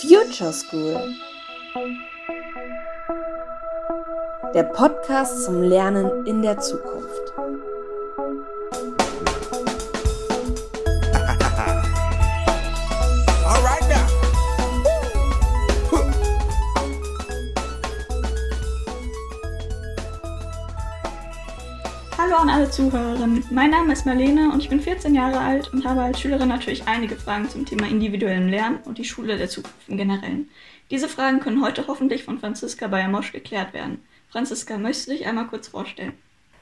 Future School. Der Podcast zum Lernen in der Zukunft. Alle Zuhörerinnen. Mein Name ist Marlene und ich bin 14 Jahre alt und habe als Schülerin natürlich einige Fragen zum Thema individuellem Lernen und die Schule der Zukunft im Generellen. Diese Fragen können heute hoffentlich von Franziska Bayer-Mosch geklärt werden. Franziska, möchtest du dich einmal kurz vorstellen?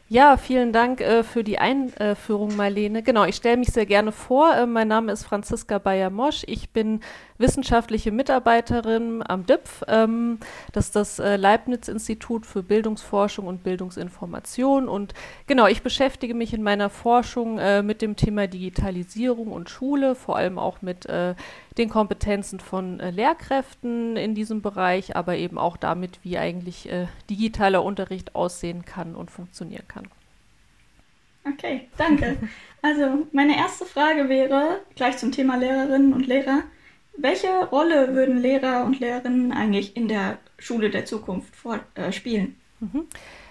Ja, vielen Dank äh, für die Einführung, Marlene. Genau, ich stelle mich sehr gerne vor. Äh, mein Name ist Franziska Bayer-Mosch. Ich bin wissenschaftliche Mitarbeiterin am DIPF. Ähm, das ist das äh, Leibniz-Institut für Bildungsforschung und Bildungsinformation. Und genau, ich beschäftige mich in meiner Forschung äh, mit dem Thema Digitalisierung und Schule, vor allem auch mit äh, den Kompetenzen von äh, Lehrkräften in diesem Bereich, aber eben auch damit, wie eigentlich äh, digitaler Unterricht aussehen kann und funktionieren kann. Okay, danke. Also meine erste Frage wäre gleich zum Thema Lehrerinnen und Lehrer. Welche Rolle würden Lehrer und Lehrerinnen eigentlich in der Schule der Zukunft vor, äh, spielen? Mhm.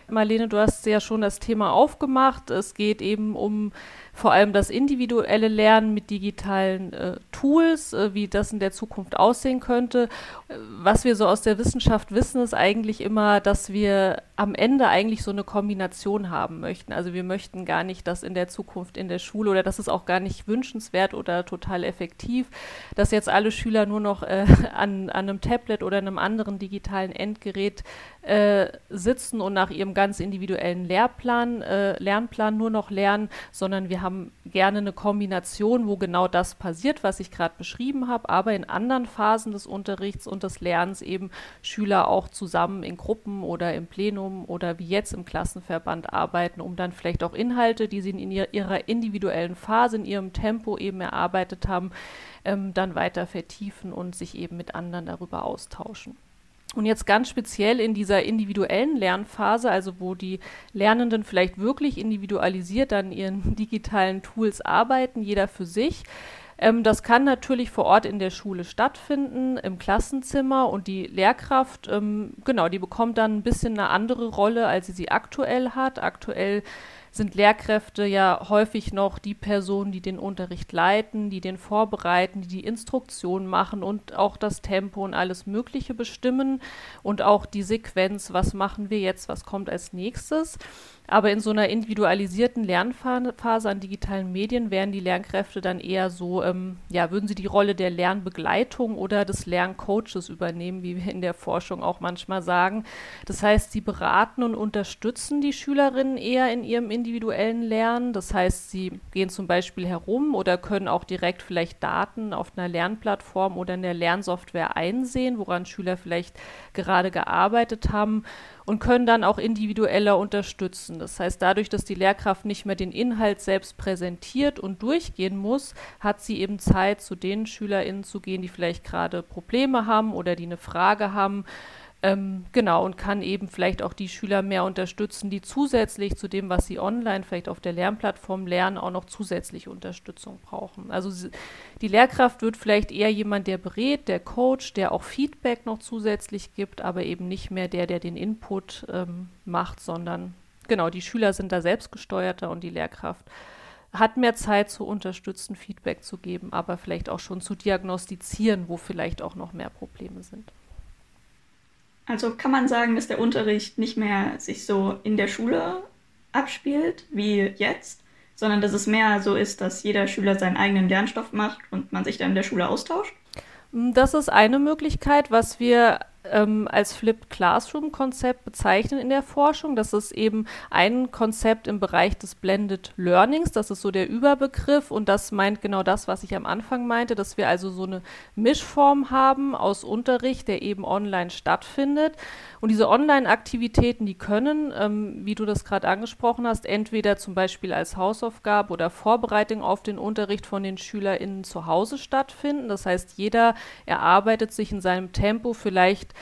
Marlene, du hast ja schon das Thema aufgemacht. Es geht eben um vor allem das individuelle Lernen mit digitalen äh, Tools, äh, wie das in der Zukunft aussehen könnte. Was wir so aus der Wissenschaft wissen, ist eigentlich immer, dass wir am Ende eigentlich so eine Kombination haben möchten. Also wir möchten gar nicht, dass in der Zukunft in der Schule oder das ist auch gar nicht wünschenswert oder total effektiv, dass jetzt alle Schüler nur noch äh, an, an einem Tablet oder einem anderen digitalen Endgerät äh, sitzen und nach ihrem ganz individuellen Lehrplan, äh, Lernplan nur noch lernen, sondern wir haben gerne eine Kombination, wo genau das passiert, was ich gerade beschrieben habe, aber in anderen Phasen des Unterrichts und des Lernens eben Schüler auch zusammen in Gruppen oder im Plenum oder wie jetzt im Klassenverband arbeiten, um dann vielleicht auch Inhalte, die sie in ihrer individuellen Phase, in ihrem Tempo eben erarbeitet haben, ähm, dann weiter vertiefen und sich eben mit anderen darüber austauschen. Und jetzt ganz speziell in dieser individuellen Lernphase, also wo die Lernenden vielleicht wirklich individualisiert an ihren digitalen Tools arbeiten, jeder für sich. Ähm, das kann natürlich vor Ort in der Schule stattfinden, im Klassenzimmer und die Lehrkraft, ähm, genau, die bekommt dann ein bisschen eine andere Rolle, als sie sie aktuell hat. Aktuell sind Lehrkräfte ja häufig noch die Personen, die den Unterricht leiten, die den vorbereiten, die die Instruktion machen und auch das Tempo und alles Mögliche bestimmen und auch die Sequenz, was machen wir jetzt, was kommt als nächstes. Aber in so einer individualisierten Lernphase an digitalen Medien wären die Lernkräfte dann eher so, ähm, ja, würden sie die Rolle der Lernbegleitung oder des Lerncoaches übernehmen, wie wir in der Forschung auch manchmal sagen. Das heißt, sie beraten und unterstützen die Schülerinnen eher in ihrem individuellen Lernen. Das heißt, sie gehen zum Beispiel herum oder können auch direkt vielleicht Daten auf einer Lernplattform oder in der Lernsoftware einsehen, woran Schüler vielleicht gerade gearbeitet haben und können dann auch individueller unterstützen. Das heißt, dadurch, dass die Lehrkraft nicht mehr den Inhalt selbst präsentiert und durchgehen muss, hat sie eben Zeit, zu den SchülerInnen zu gehen, die vielleicht gerade Probleme haben oder die eine Frage haben ähm, genau, und kann eben vielleicht auch die Schüler mehr unterstützen, die zusätzlich zu dem, was sie online vielleicht auf der Lernplattform lernen, auch noch zusätzliche Unterstützung brauchen. Also die Lehrkraft wird vielleicht eher jemand, der berät, der Coach, der auch Feedback noch zusätzlich gibt, aber eben nicht mehr der, der den Input ähm, macht, sondern genau, die Schüler sind da selbstgesteuerter und die Lehrkraft hat mehr Zeit zu unterstützen, Feedback zu geben, aber vielleicht auch schon zu diagnostizieren, wo vielleicht auch noch mehr Probleme sind. Also kann man sagen, dass der Unterricht nicht mehr sich so in der Schule abspielt wie jetzt, sondern dass es mehr so ist, dass jeder Schüler seinen eigenen Lernstoff macht und man sich dann in der Schule austauscht? Das ist eine Möglichkeit, was wir ähm, als Flipped Classroom Konzept bezeichnen in der Forschung. Das ist eben ein Konzept im Bereich des Blended Learnings. Das ist so der Überbegriff und das meint genau das, was ich am Anfang meinte, dass wir also so eine Mischform haben aus Unterricht, der eben online stattfindet. Und diese Online-Aktivitäten, die können, ähm, wie du das gerade angesprochen hast, entweder zum Beispiel als Hausaufgabe oder Vorbereitung auf den Unterricht von den SchülerInnen zu Hause stattfinden. Das heißt, jeder erarbeitet sich in seinem Tempo vielleicht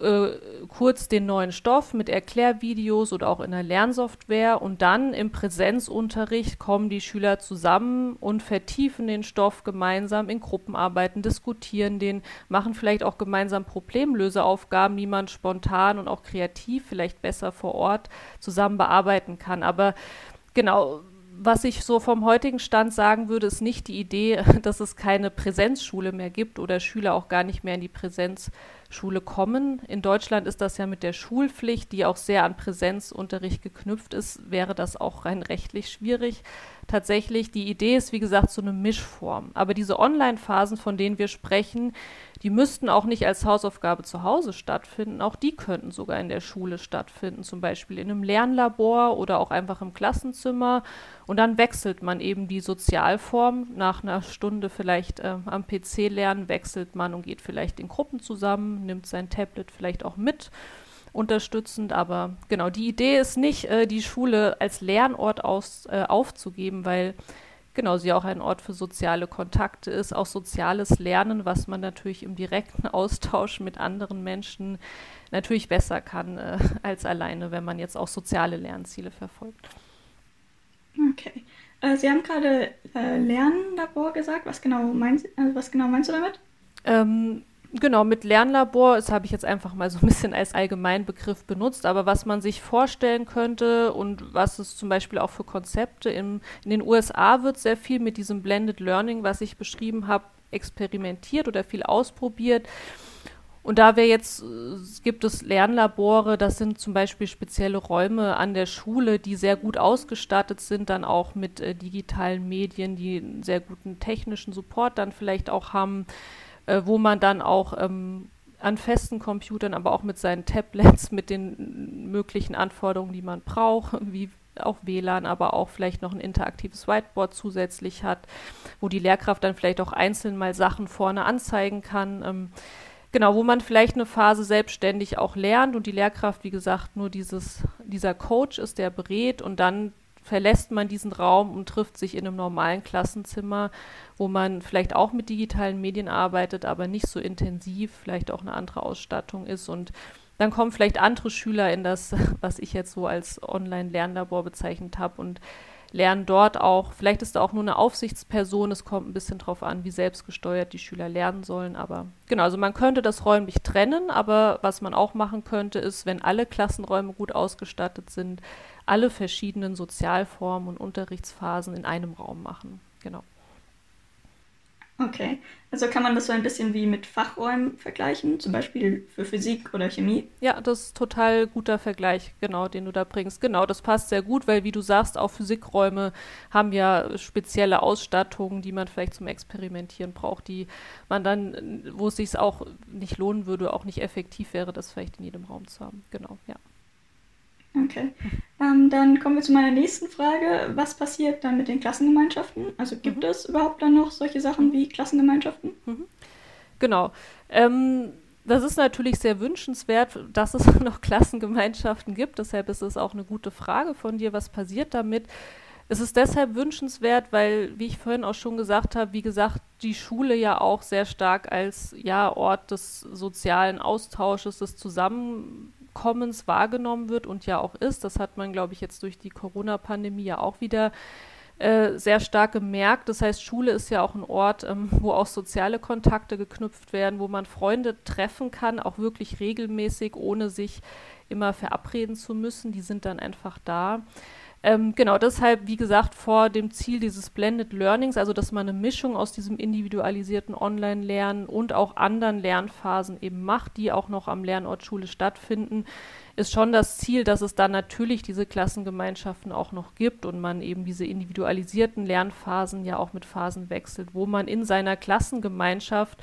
äh, kurz den neuen Stoff mit Erklärvideos oder auch in der Lernsoftware und dann im Präsenzunterricht kommen die Schüler zusammen und vertiefen den Stoff gemeinsam in Gruppenarbeiten, diskutieren den, machen vielleicht auch gemeinsam Problemlöseaufgaben, die man spontan und auch kreativ vielleicht besser vor Ort zusammen bearbeiten kann. Aber genau, was ich so vom heutigen Stand sagen würde, ist nicht die Idee, dass es keine Präsenzschule mehr gibt oder Schüler auch gar nicht mehr in die Präsenzschule kommen. In Deutschland ist das ja mit der Schulpflicht, die auch sehr an Präsenzunterricht geknüpft ist, wäre das auch rein rechtlich schwierig. Tatsächlich, die Idee ist, wie gesagt, so eine Mischform. Aber diese Online-Phasen, von denen wir sprechen, die müssten auch nicht als Hausaufgabe zu Hause stattfinden, auch die könnten sogar in der Schule stattfinden, zum Beispiel in einem Lernlabor oder auch einfach im Klassenzimmer. Und dann wechselt man eben die Sozialform. Nach einer Stunde vielleicht äh, am PC lernen, wechselt man und geht vielleicht in Gruppen zusammen, nimmt sein Tablet vielleicht auch mit unterstützend. Aber genau, die Idee ist nicht, äh, die Schule als Lernort aus, äh, aufzugeben, weil genau sie auch ein Ort für soziale Kontakte ist, auch soziales Lernen, was man natürlich im direkten Austausch mit anderen Menschen natürlich besser kann äh, als alleine, wenn man jetzt auch soziale Lernziele verfolgt. Okay. Äh, sie haben gerade äh, Lernlabor gesagt. Was genau, meinst, also was genau meinst du damit? Ähm, Genau, mit Lernlabor, das habe ich jetzt einfach mal so ein bisschen als Allgemeinbegriff benutzt, aber was man sich vorstellen könnte und was es zum Beispiel auch für Konzepte im, in den USA wird sehr viel mit diesem Blended Learning, was ich beschrieben habe, experimentiert oder viel ausprobiert. Und da wäre jetzt, gibt es Lernlabore, das sind zum Beispiel spezielle Räume an der Schule, die sehr gut ausgestattet sind, dann auch mit äh, digitalen Medien, die einen sehr guten technischen Support dann vielleicht auch haben äh, wo man dann auch ähm, an festen Computern, aber auch mit seinen Tablets, mit den möglichen Anforderungen, die man braucht, wie auch WLAN, aber auch vielleicht noch ein interaktives Whiteboard zusätzlich hat, wo die Lehrkraft dann vielleicht auch einzeln mal Sachen vorne anzeigen kann. Ähm, genau, wo man vielleicht eine Phase selbstständig auch lernt und die Lehrkraft, wie gesagt, nur dieses, dieser Coach ist, der berät und dann verlässt man diesen Raum und trifft sich in einem normalen Klassenzimmer, wo man vielleicht auch mit digitalen Medien arbeitet, aber nicht so intensiv, vielleicht auch eine andere Ausstattung ist. Und dann kommen vielleicht andere Schüler in das, was ich jetzt so als Online-Lernlabor bezeichnet habe. Und lernen dort auch, vielleicht ist da auch nur eine Aufsichtsperson, es kommt ein bisschen drauf an, wie selbstgesteuert die Schüler lernen sollen, aber genau, also man könnte das räumlich trennen, aber was man auch machen könnte, ist, wenn alle Klassenräume gut ausgestattet sind, alle verschiedenen Sozialformen und Unterrichtsphasen in einem Raum machen. Genau. Okay, also kann man das so ein bisschen wie mit Fachräumen vergleichen, zum Beispiel für Physik oder Chemie? Ja, das ist total guter Vergleich, genau, den du da bringst. Genau, das passt sehr gut, weil wie du sagst, auch Physikräume haben ja spezielle Ausstattungen, die man vielleicht zum Experimentieren braucht, die man dann, wo es sich auch nicht lohnen würde, auch nicht effektiv wäre, das vielleicht in jedem Raum zu haben. Genau, ja. Okay. Ähm, dann kommen wir zu meiner nächsten Frage. Was passiert dann mit den Klassengemeinschaften? Also gibt mhm. es überhaupt dann noch solche Sachen wie Klassengemeinschaften? Mhm. Genau. Ähm, das ist natürlich sehr wünschenswert, dass es noch Klassengemeinschaften gibt. Deshalb ist es auch eine gute Frage von dir, was passiert damit. Es ist deshalb wünschenswert, weil, wie ich vorhin auch schon gesagt habe, wie gesagt, die Schule ja auch sehr stark als ja, Ort des sozialen Austausches, des Zusammenlebens Commons wahrgenommen wird und ja auch ist. Das hat man, glaube ich, jetzt durch die Corona-Pandemie ja auch wieder äh, sehr stark gemerkt. Das heißt, Schule ist ja auch ein Ort, ähm, wo auch soziale Kontakte geknüpft werden, wo man Freunde treffen kann, auch wirklich regelmäßig, ohne sich immer verabreden zu müssen. Die sind dann einfach da. Ähm, genau, deshalb, wie gesagt, vor dem Ziel dieses Blended Learnings, also dass man eine Mischung aus diesem individualisierten Online-Lernen und auch anderen Lernphasen eben macht, die auch noch am Lernort Schule stattfinden, ist schon das Ziel, dass es dann natürlich diese Klassengemeinschaften auch noch gibt und man eben diese individualisierten Lernphasen ja auch mit Phasen wechselt, wo man in seiner Klassengemeinschaft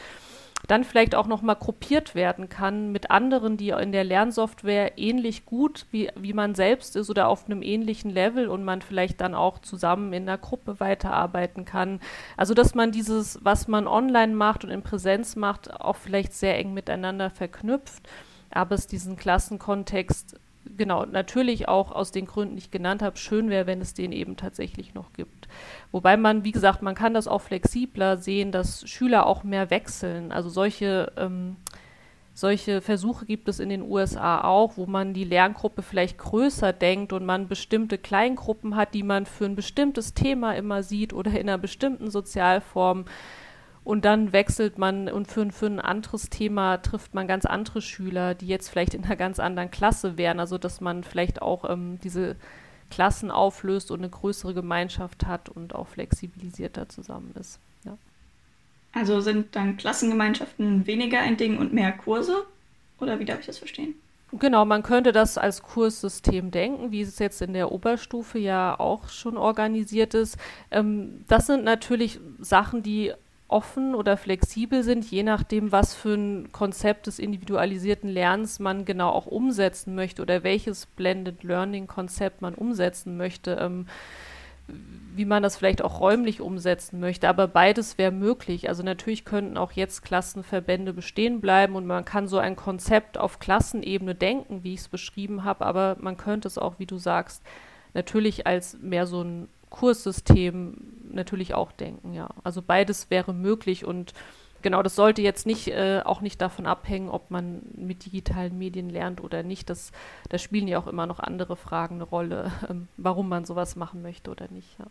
dann vielleicht auch nochmal gruppiert werden kann mit anderen, die in der Lernsoftware ähnlich gut wie, wie man selbst ist oder auf einem ähnlichen Level und man vielleicht dann auch zusammen in der Gruppe weiterarbeiten kann. Also dass man dieses, was man online macht und in Präsenz macht, auch vielleicht sehr eng miteinander verknüpft, aber es diesen Klassenkontext genau, natürlich auch aus den Gründen, die ich genannt habe, schön wäre, wenn es den eben tatsächlich noch gibt. Wobei man, wie gesagt, man kann das auch flexibler sehen, dass Schüler auch mehr wechseln. Also solche, ähm, Solche Versuche gibt es in den USA auch, wo man die Lerngruppe vielleicht größer denkt und man bestimmte Kleingruppen hat, die man für ein bestimmtes Thema immer sieht oder in einer bestimmten Sozialform. Und dann wechselt man und für, für ein anderes Thema trifft man ganz andere Schüler, die jetzt vielleicht in einer ganz anderen Klasse wären. Also dass man vielleicht auch ähm, diese Klassen auflöst und eine größere Gemeinschaft hat und auch flexibilisierter zusammen ist. Ja. Also sind dann Klassengemeinschaften weniger ein Ding und mehr Kurse? Oder wie darf ich das verstehen? Genau, man könnte das als Kurssystem denken, wie es jetzt in der Oberstufe ja auch schon organisiert ist. Ähm, das sind natürlich Sachen, die offen oder flexibel sind, je nachdem, was für ein Konzept des individualisierten Lernens man genau auch umsetzen möchte oder welches Blended Learning Konzept man umsetzen möchte, ähm, wie man das vielleicht auch räumlich umsetzen möchte. Aber beides wäre möglich. Also natürlich könnten auch jetzt Klassenverbände bestehen bleiben und man kann so ein Konzept auf Klassenebene denken, wie ich es beschrieben habe, aber man könnte es auch, wie du sagst, natürlich als mehr so ein Kurssystem natürlich auch denken, ja. Also beides wäre möglich und genau, das sollte jetzt nicht äh, auch nicht davon abhängen, ob man mit digitalen Medien lernt oder nicht. Das, da spielen ja auch immer noch andere Fragen eine Rolle, ähm, warum man sowas machen möchte oder nicht. Ja.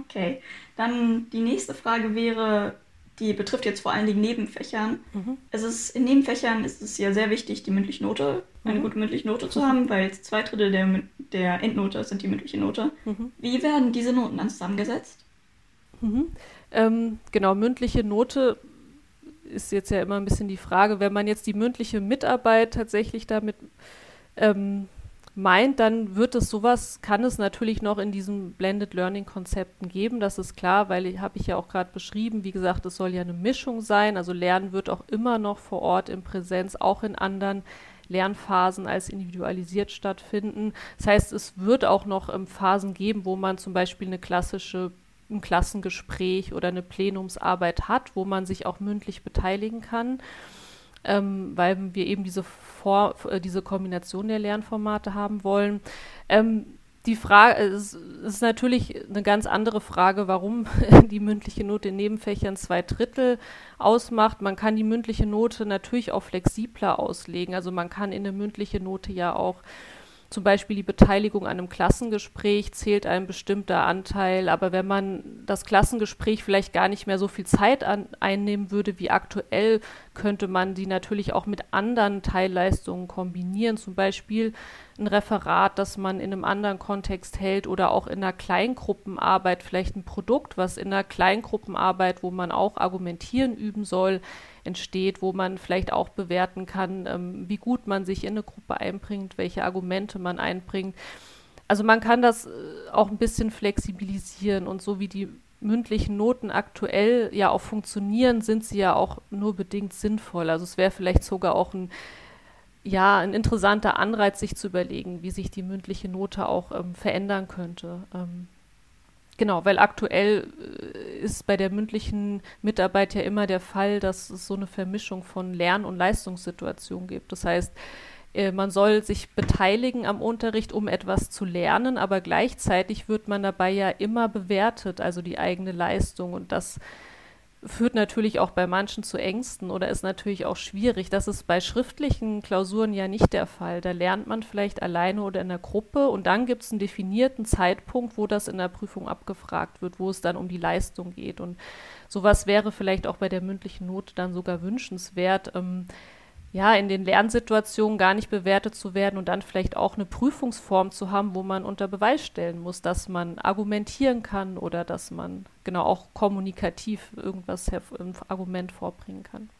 Okay, dann die nächste Frage wäre, die betrifft jetzt vor allen Dingen Nebenfächern. Mhm. Es ist, in Nebenfächern ist es ja sehr wichtig, die mündliche Note, eine mhm. gute mündliche Note zu haben, weil zwei Drittel der, der Endnote sind die mündliche Note. Mhm. Wie werden diese Noten dann zusammengesetzt? Mhm. Ähm, genau, mündliche Note ist jetzt ja immer ein bisschen die Frage, wenn man jetzt die mündliche Mitarbeit tatsächlich damit ähm, meint, dann wird es sowas, kann es natürlich noch in diesen Blended Learning Konzepten geben, das ist klar, weil habe ich ja auch gerade beschrieben, wie gesagt, es soll ja eine Mischung sein, also Lernen wird auch immer noch vor Ort in Präsenz, auch in anderen Lernphasen als individualisiert stattfinden. Das heißt, es wird auch noch ähm, Phasen geben, wo man zum Beispiel eine klassische ein Klassengespräch oder eine Plenumsarbeit hat, wo man sich auch mündlich beteiligen kann ähm, weil wir eben diese, Vor äh, diese Kombination der Lernformate haben wollen. Ähm, die Frage es ist natürlich eine ganz andere Frage, warum die mündliche Note in Nebenfächern zwei Drittel ausmacht. Man kann die mündliche Note natürlich auch flexibler auslegen. Also man kann in eine mündliche Note ja auch zum Beispiel die Beteiligung an einem Klassengespräch zählt ein bestimmter Anteil, aber wenn man das Klassengespräch vielleicht gar nicht mehr so viel Zeit an, einnehmen würde wie aktuell, könnte man die natürlich auch mit anderen Teilleistungen kombinieren, zum Beispiel ein Referat, das man in einem anderen Kontext hält oder auch in einer Kleingruppenarbeit vielleicht ein Produkt, was in einer Kleingruppenarbeit, wo man auch argumentieren üben soll, entsteht, wo man vielleicht auch bewerten kann, ähm, wie gut man sich in eine Gruppe einbringt, welche Argumente man einbringt. Also man kann das äh, auch ein bisschen flexibilisieren und so wie die mündlichen Noten aktuell ja auch funktionieren, sind sie ja auch nur bedingt sinnvoll. Also es wäre vielleicht sogar auch ein ja, ein interessanter Anreiz, sich zu überlegen, wie sich die mündliche Note auch ähm, verändern könnte. Ähm, genau, weil aktuell äh, ist bei der mündlichen Mitarbeit ja immer der Fall, dass es so eine Vermischung von Lern- und Leistungssituationen gibt. Das heißt, äh, man soll sich beteiligen am Unterricht, um etwas zu lernen, aber gleichzeitig wird man dabei ja immer bewertet, also die eigene Leistung und das führt natürlich auch bei manchen zu Ängsten oder ist natürlich auch schwierig. Das ist bei schriftlichen Klausuren ja nicht der Fall. Da lernt man vielleicht alleine oder in der Gruppe und dann gibt es einen definierten Zeitpunkt, wo das in der Prüfung abgefragt wird, wo es dann um die Leistung geht. Und sowas wäre vielleicht auch bei der mündlichen Note dann sogar wünschenswert. Ähm, ja, in den Lernsituationen gar nicht bewertet zu werden und dann vielleicht auch eine Prüfungsform zu haben, wo man unter Beweis stellen muss, dass man argumentieren kann oder dass man genau auch kommunikativ irgendwas ein Argument vorbringen kann.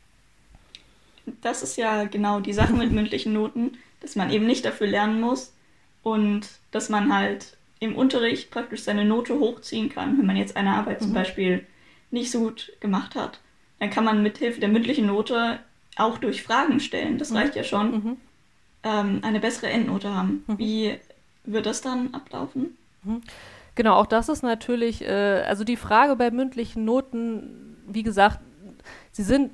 Das ist ja genau die Sache mit mündlichen Noten, dass man eben nicht dafür lernen muss und dass man halt im Unterricht praktisch seine Note hochziehen kann. Wenn man jetzt eine Arbeit mhm. zum Beispiel nicht so gut gemacht hat, dann kann man mit Hilfe der mündlichen Note auch durch Fragen stellen, das mhm. reicht ja schon, mhm. ähm, eine bessere Endnote haben. Mhm. Wie wird das dann ablaufen? Mhm. Genau, auch das ist natürlich, äh, also die Frage bei mündlichen Noten, wie gesagt, sie sind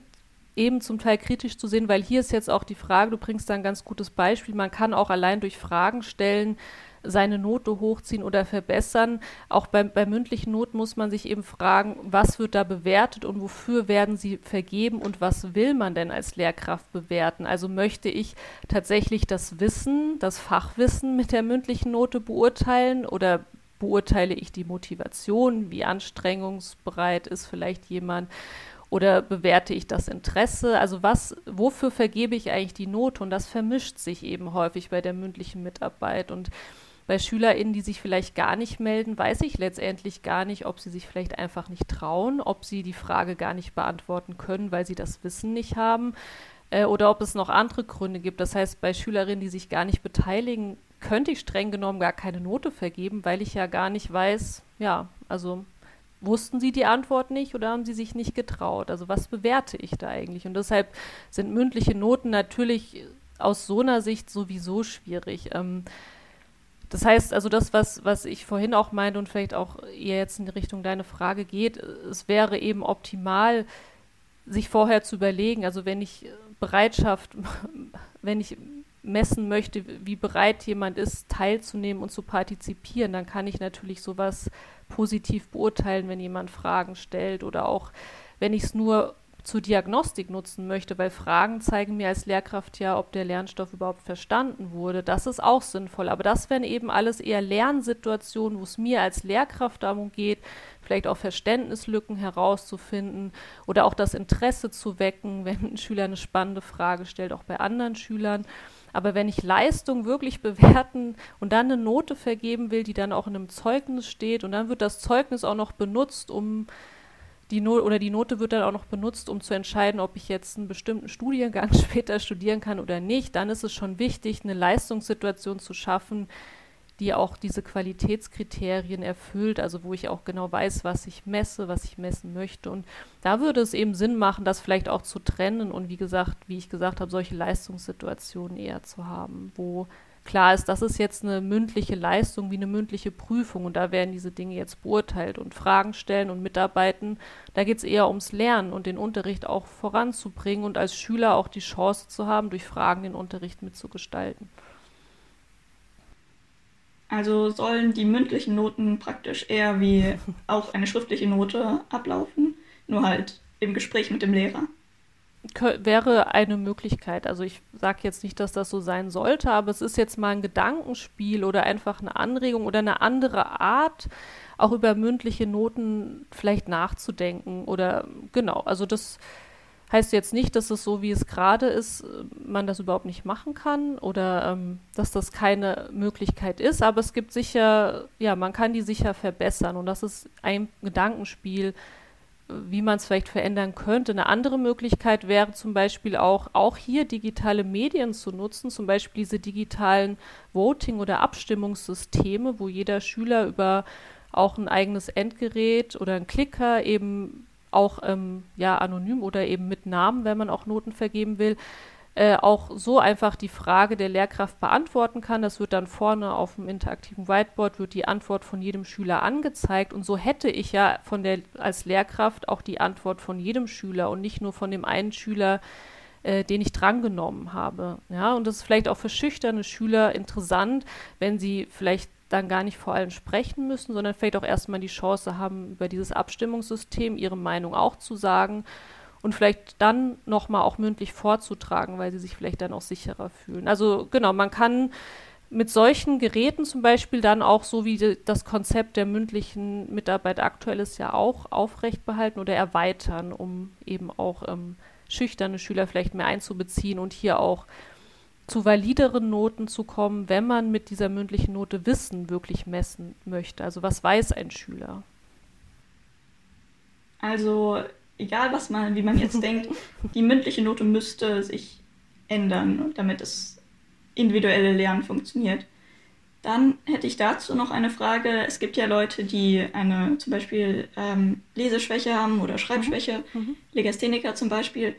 eben zum Teil kritisch zu sehen, weil hier ist jetzt auch die Frage, du bringst da ein ganz gutes Beispiel, man kann auch allein durch Fragen stellen, seine Note hochziehen oder verbessern. Auch bei, bei mündlichen Noten muss man sich eben fragen, was wird da bewertet und wofür werden sie vergeben und was will man denn als Lehrkraft bewerten? Also möchte ich tatsächlich das Wissen, das Fachwissen mit der mündlichen Note beurteilen oder beurteile ich die Motivation, wie anstrengungsbereit ist vielleicht jemand oder bewerte ich das Interesse? Also was, wofür vergebe ich eigentlich die Note? Und das vermischt sich eben häufig bei der mündlichen Mitarbeit. Und bei SchülerInnen, die sich vielleicht gar nicht melden, weiß ich letztendlich gar nicht, ob sie sich vielleicht einfach nicht trauen, ob sie die Frage gar nicht beantworten können, weil sie das Wissen nicht haben äh, oder ob es noch andere Gründe gibt. Das heißt, bei Schülerinnen, die sich gar nicht beteiligen, könnte ich streng genommen gar keine Note vergeben, weil ich ja gar nicht weiß, ja, also wussten sie die Antwort nicht oder haben sie sich nicht getraut? Also was bewerte ich da eigentlich? Und deshalb sind mündliche Noten natürlich aus so einer Sicht sowieso schwierig. Ähm, das heißt, also das, was, was ich vorhin auch meinte und vielleicht auch eher jetzt in Richtung deine Frage geht, es wäre eben optimal, sich vorher zu überlegen, also wenn ich Bereitschaft, wenn ich messen möchte, wie bereit jemand ist, teilzunehmen und zu partizipieren, dann kann ich natürlich sowas positiv beurteilen, wenn jemand Fragen stellt oder auch wenn ich es nur zur Diagnostik nutzen möchte, weil Fragen zeigen mir als Lehrkraft ja, ob der Lernstoff überhaupt verstanden wurde. Das ist auch sinnvoll. Aber das wären eben alles eher Lernsituationen, wo es mir als Lehrkraft darum geht, vielleicht auch Verständnislücken herauszufinden oder auch das Interesse zu wecken, wenn ein Schüler eine spannende Frage stellt, auch bei anderen Schülern. Aber wenn ich Leistung wirklich bewerten und dann eine Note vergeben will, die dann auch in einem Zeugnis steht und dann wird das Zeugnis auch noch benutzt, um die Note oder die Note wird dann auch noch benutzt, um zu entscheiden, ob ich jetzt einen bestimmten Studiengang später studieren kann oder nicht, dann ist es schon wichtig, eine Leistungssituation zu schaffen, die auch diese Qualitätskriterien erfüllt, also wo ich auch genau weiß, was ich messe, was ich messen möchte. Und da würde es eben Sinn machen, das vielleicht auch zu trennen und wie gesagt, wie ich gesagt habe, solche Leistungssituationen eher zu haben, wo klar ist, das ist jetzt eine mündliche Leistung wie eine mündliche Prüfung und da werden diese Dinge jetzt beurteilt und Fragen stellen und mitarbeiten. Da geht es eher ums Lernen und den Unterricht auch voranzubringen und als Schüler auch die Chance zu haben, durch Fragen den Unterricht mitzugestalten. Also sollen die mündlichen Noten praktisch eher wie auch eine schriftliche Note ablaufen, nur halt im Gespräch mit dem Lehrer. Wäre eine Möglichkeit. Also ich sage jetzt nicht, dass das so sein sollte, aber es ist jetzt mal ein Gedankenspiel oder einfach eine Anregung oder eine andere Art, auch über mündliche Noten vielleicht nachzudenken. Oder genau, also das Heißt jetzt nicht, dass es so, wie es gerade ist, man das überhaupt nicht machen kann oder ähm, dass das keine Möglichkeit ist, aber es gibt sicher, ja, man kann die sicher verbessern und das ist ein Gedankenspiel, wie man es vielleicht verändern könnte. Eine andere Möglichkeit wäre zum Beispiel auch, auch hier digitale Medien zu nutzen, zum Beispiel diese digitalen Voting- oder Abstimmungssysteme, wo jeder Schüler über auch ein eigenes Endgerät oder ein Klicker eben auch ähm, ja, anonym oder eben mit Namen, wenn man auch Noten vergeben will, äh, auch so einfach die Frage der Lehrkraft beantworten kann. Das wird dann vorne auf dem interaktiven Whiteboard wird die Antwort von jedem Schüler angezeigt und so hätte ich ja von der als Lehrkraft auch die Antwort von jedem Schüler und nicht nur von dem einen Schüler, äh, den ich drangenommen habe. Ja, und das ist vielleicht auch für schüchterne Schüler interessant, wenn sie vielleicht dann gar nicht vor allem sprechen müssen, sondern vielleicht auch erstmal die Chance haben, über dieses Abstimmungssystem ihre Meinung auch zu sagen und vielleicht dann nochmal auch mündlich vorzutragen, weil sie sich vielleicht dann auch sicherer fühlen. Also genau, man kann mit solchen Geräten zum Beispiel dann auch so wie das Konzept der mündlichen Mitarbeit aktuell ist ja auch aufrecht behalten oder erweitern, um eben auch ähm, schüchterne Schüler vielleicht mehr einzubeziehen und hier auch zu valideren Noten zu kommen, wenn man mit dieser mündlichen Note Wissen wirklich messen möchte. Also was weiß ein Schüler? Also egal was man, wie man jetzt denkt, die mündliche Note müsste sich ändern, damit das individuelle Lernen funktioniert. Dann hätte ich dazu noch eine Frage. Es gibt ja Leute, die eine zum Beispiel ähm, Leseschwäche haben oder Schreibschwäche, mhm. mhm. Legastheniker zum Beispiel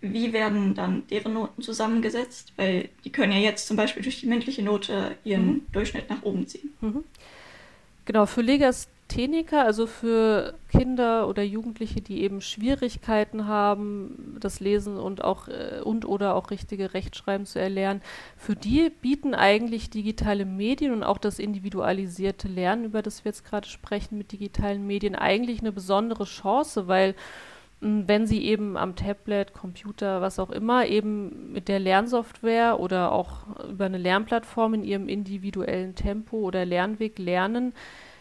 wie werden dann deren Noten zusammengesetzt? Weil die können ja jetzt zum Beispiel durch die mündliche Note ihren mhm. Durchschnitt nach oben ziehen. Mhm. Genau, für Legastheniker Legastheniker, also für Kinder oder Jugendliche, die eben Schwierigkeiten haben, das Lesen und auch äh, und oder auch richtige Rechtschreiben zu erlernen, für die bieten eigentlich digitale Medien und auch das individualisierte Lernen, über das wir jetzt gerade sprechen, mit digitalen Medien eigentlich eine besondere Chance, weil wenn sie eben am Tablet, Computer, was auch immer, eben mit der Lernsoftware oder auch über eine Lernplattform in ihrem individuellen Tempo oder Lernweg lernen,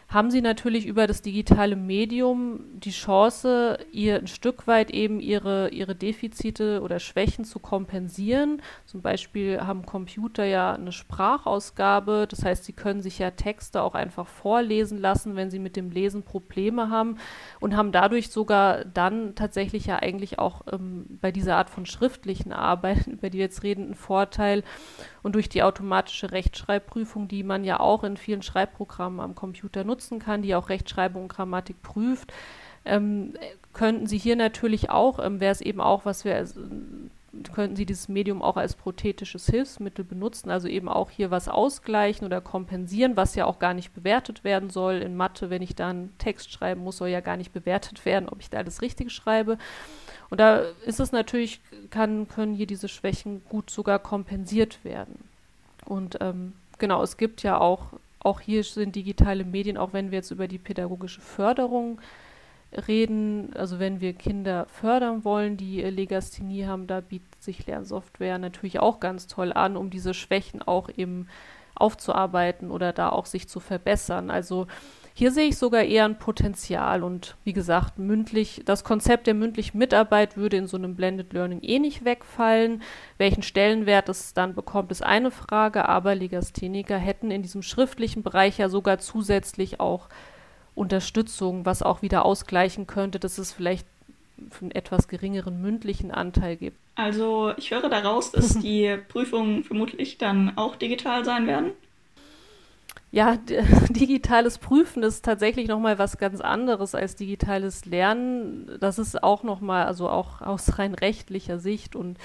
haben sie natürlich über das digitale Medium die Chance, ihr ein Stück weit eben ihre, ihre Defizite oder Schwächen zu kompensieren. Zum Beispiel haben Computer ja eine Sprachausgabe, das heißt, sie können sich ja Texte auch einfach vorlesen lassen, wenn sie mit dem Lesen Probleme haben und haben dadurch sogar dann tatsächlich ja eigentlich auch ähm, bei dieser Art von schriftlichen Arbeit, über die wir jetzt reden, einen Vorteil. Und durch die automatische Rechtschreibprüfung, die man ja auch in vielen Schreibprogrammen am Computer nutzen kann, die auch Rechtschreibung und Grammatik prüft, ähm, könnten Sie hier natürlich auch, ähm, wäre es eben auch, was wir, also, könnten Sie dieses Medium auch als prothetisches Hilfsmittel benutzen, also eben auch hier was ausgleichen oder kompensieren, was ja auch gar nicht bewertet werden soll. In Mathe, wenn ich da einen Text schreiben muss, soll ja gar nicht bewertet werden, ob ich da alles richtig schreibe. Und da ist es natürlich, kann, können hier diese Schwächen gut sogar kompensiert werden. Und ähm, genau, es gibt ja auch, auch hier sind digitale Medien, auch wenn wir jetzt über die pädagogische Förderung reden, also wenn wir Kinder fördern wollen, die Legasthenie haben, da bietet sich Lernsoftware natürlich auch ganz toll an, um diese Schwächen auch eben aufzuarbeiten oder da auch sich zu verbessern. Also hier sehe ich sogar eher ein Potenzial und wie gesagt, mündlich, das Konzept der mündlichen Mitarbeit würde in so einem Blended Learning eh nicht wegfallen. Welchen Stellenwert es dann bekommt, ist eine Frage, aber Legastheniker hätten in diesem schriftlichen Bereich ja sogar zusätzlich auch Unterstützung, was auch wieder ausgleichen könnte, dass es vielleicht einen etwas geringeren mündlichen Anteil gibt. Also ich höre daraus, dass die Prüfungen vermutlich dann auch digital sein werden ja, digitales Prüfen ist tatsächlich nochmal was ganz anderes als digitales Lernen. Das ist auch nochmal, also auch aus rein rechtlicher Sicht und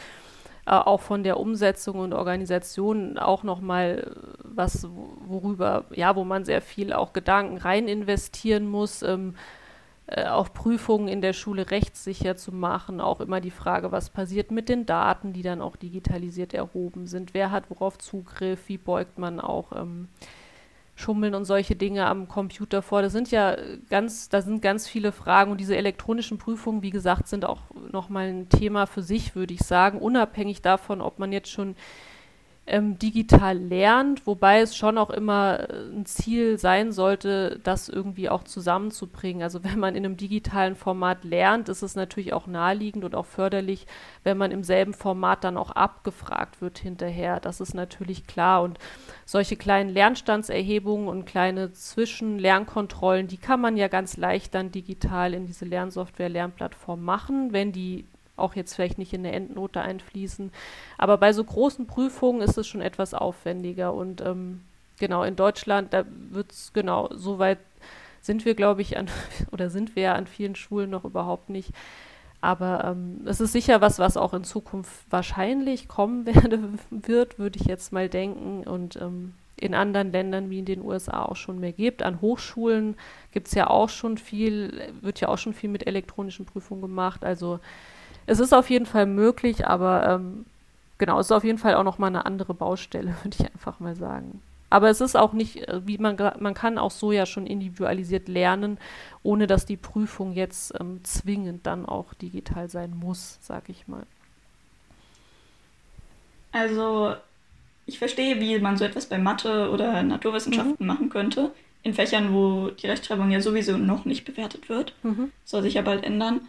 äh, auch von der Umsetzung und Organisation auch nochmal was, worüber, ja, wo man sehr viel auch Gedanken rein investieren muss. Ähm, äh, auch Prüfungen in der Schule rechtssicher zu machen, auch immer die Frage, was passiert mit den Daten, die dann auch digitalisiert erhoben sind, wer hat worauf Zugriff, wie beugt man auch ähm, Schummeln und solche Dinge am Computer vor. Das sind ja ganz, da sind ganz viele Fragen und diese elektronischen Prüfungen, wie gesagt, sind auch nochmal ein Thema für sich, würde ich sagen, unabhängig davon, ob man jetzt schon ähm, digital lernt, wobei es schon auch immer äh, ein Ziel sein sollte, das irgendwie auch zusammenzubringen. Also wenn man in einem digitalen Format lernt, ist es natürlich auch naheliegend und auch förderlich, wenn man im selben Format dann auch abgefragt wird hinterher. Das ist natürlich klar. Und solche kleinen Lernstandserhebungen und kleine Zwischenlernkontrollen, die kann man ja ganz leicht dann digital in diese Lernsoftware-Lernplattform machen, wenn die auch jetzt vielleicht nicht in eine Endnote einfließen. Aber bei so großen Prüfungen ist es schon etwas aufwendiger. Und ähm, genau, in Deutschland, da wird es genau, so weit sind wir, glaube ich, an, oder sind wir ja an vielen Schulen noch überhaupt nicht. Aber ähm, es ist sicher was, was auch in Zukunft wahrscheinlich kommen werde, wird, würde ich jetzt mal denken. Und ähm, in anderen Ländern wie in den USA auch schon mehr gibt. An Hochschulen gibt es ja auch schon viel, wird ja auch schon viel mit elektronischen Prüfungen gemacht. Also es ist auf jeden Fall möglich, aber ähm, genau, es ist auf jeden Fall auch nochmal eine andere Baustelle, würde ich einfach mal sagen. Aber es ist auch nicht, äh, wie man, man kann auch so ja schon individualisiert lernen, ohne dass die Prüfung jetzt ähm, zwingend dann auch digital sein muss, sag ich mal. Also, ich verstehe, wie man so etwas bei Mathe oder Naturwissenschaften mhm. machen könnte. In Fächern, wo die Rechtschreibung ja sowieso noch nicht bewertet wird. Mhm. Soll sich ja bald ändern.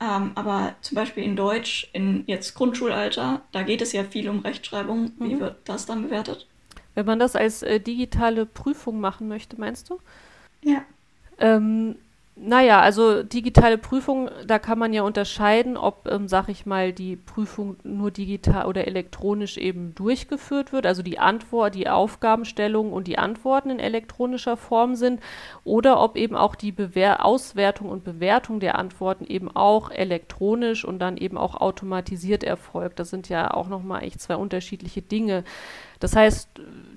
Ähm, aber zum Beispiel in Deutsch, in jetzt Grundschulalter, da geht es ja viel um Rechtschreibung. Wie mhm. wird das dann bewertet? Wenn man das als äh, digitale Prüfung machen möchte, meinst du? Ja. Ähm, naja, also digitale Prüfung, da kann man ja unterscheiden, ob, ähm, sag ich mal, die Prüfung nur digital oder elektronisch eben durchgeführt wird, also die Antwort, die Aufgabenstellung und die Antworten in elektronischer Form sind, oder ob eben auch die Bewer Auswertung und Bewertung der Antworten eben auch elektronisch und dann eben auch automatisiert erfolgt. Das sind ja auch nochmal echt zwei unterschiedliche Dinge. Das heißt,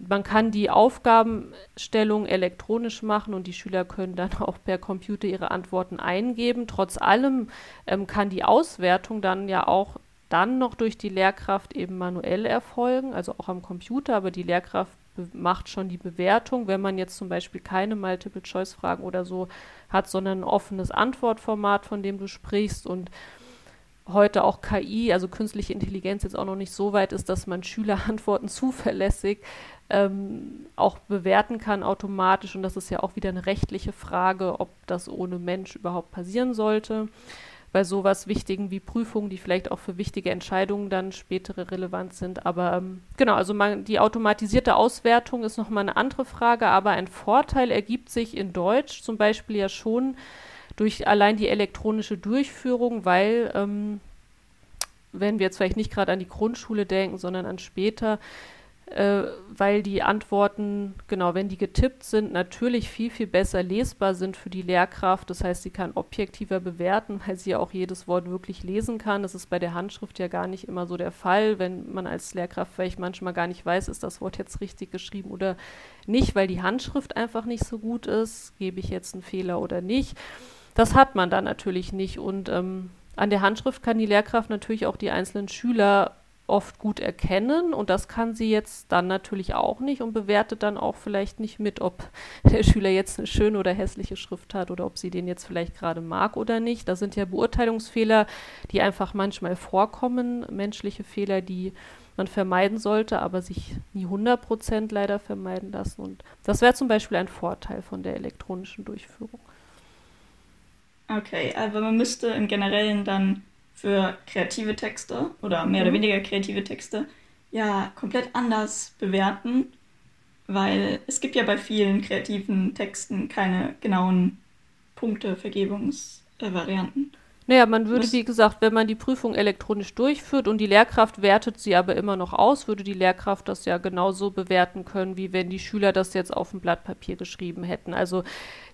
man kann die Aufgabenstellung elektronisch machen und die Schüler können dann auch per Computer ihre Antworten eingeben. Trotz allem ähm, kann die Auswertung dann ja auch dann noch durch die Lehrkraft eben manuell erfolgen, also auch am Computer, aber die Lehrkraft macht schon die Bewertung, wenn man jetzt zum Beispiel keine Multiple-Choice-Fragen oder so hat, sondern ein offenes Antwortformat, von dem du sprichst und heute auch KI, also künstliche Intelligenz, jetzt auch noch nicht so weit ist, dass man Schülerantworten zuverlässig ähm, auch bewerten kann automatisch. Und das ist ja auch wieder eine rechtliche Frage, ob das ohne Mensch überhaupt passieren sollte. Bei sowas Wichtigen wie Prüfungen, die vielleicht auch für wichtige Entscheidungen dann spätere relevant sind. Aber ähm, genau, also man, die automatisierte Auswertung ist nochmal eine andere Frage, aber ein Vorteil ergibt sich in Deutsch zum Beispiel ja schon durch allein die elektronische Durchführung, weil ähm, wenn wir jetzt vielleicht nicht gerade an die Grundschule denken, sondern an später, äh, weil die Antworten, genau, wenn die getippt sind, natürlich viel, viel besser lesbar sind für die Lehrkraft. Das heißt, sie kann objektiver bewerten, weil sie ja auch jedes Wort wirklich lesen kann. Das ist bei der Handschrift ja gar nicht immer so der Fall, wenn man als Lehrkraft vielleicht manchmal gar nicht weiß, ist das Wort jetzt richtig geschrieben oder nicht, weil die Handschrift einfach nicht so gut ist. Gebe ich jetzt einen Fehler oder nicht? Das hat man dann natürlich nicht. Und ähm, an der Handschrift kann die Lehrkraft natürlich auch die einzelnen Schüler oft gut erkennen und das kann sie jetzt dann natürlich auch nicht und bewertet dann auch vielleicht nicht mit, ob der Schüler jetzt eine schöne oder hässliche Schrift hat oder ob sie den jetzt vielleicht gerade mag oder nicht. Das sind ja Beurteilungsfehler, die einfach manchmal vorkommen, menschliche Fehler, die man vermeiden sollte, aber sich nie 100% leider vermeiden lassen. Und das wäre zum Beispiel ein Vorteil von der elektronischen Durchführung. Okay, aber man müsste im Generellen dann für kreative Texte oder mehr mhm. oder weniger kreative Texte ja komplett anders bewerten, weil es gibt ja bei vielen kreativen Texten keine genauen Punktevergebungsvarianten. Naja, man würde, wie gesagt, wenn man die Prüfung elektronisch durchführt und die Lehrkraft wertet sie aber immer noch aus, würde die Lehrkraft das ja genauso bewerten können, wie wenn die Schüler das jetzt auf dem Blatt Papier geschrieben hätten. Also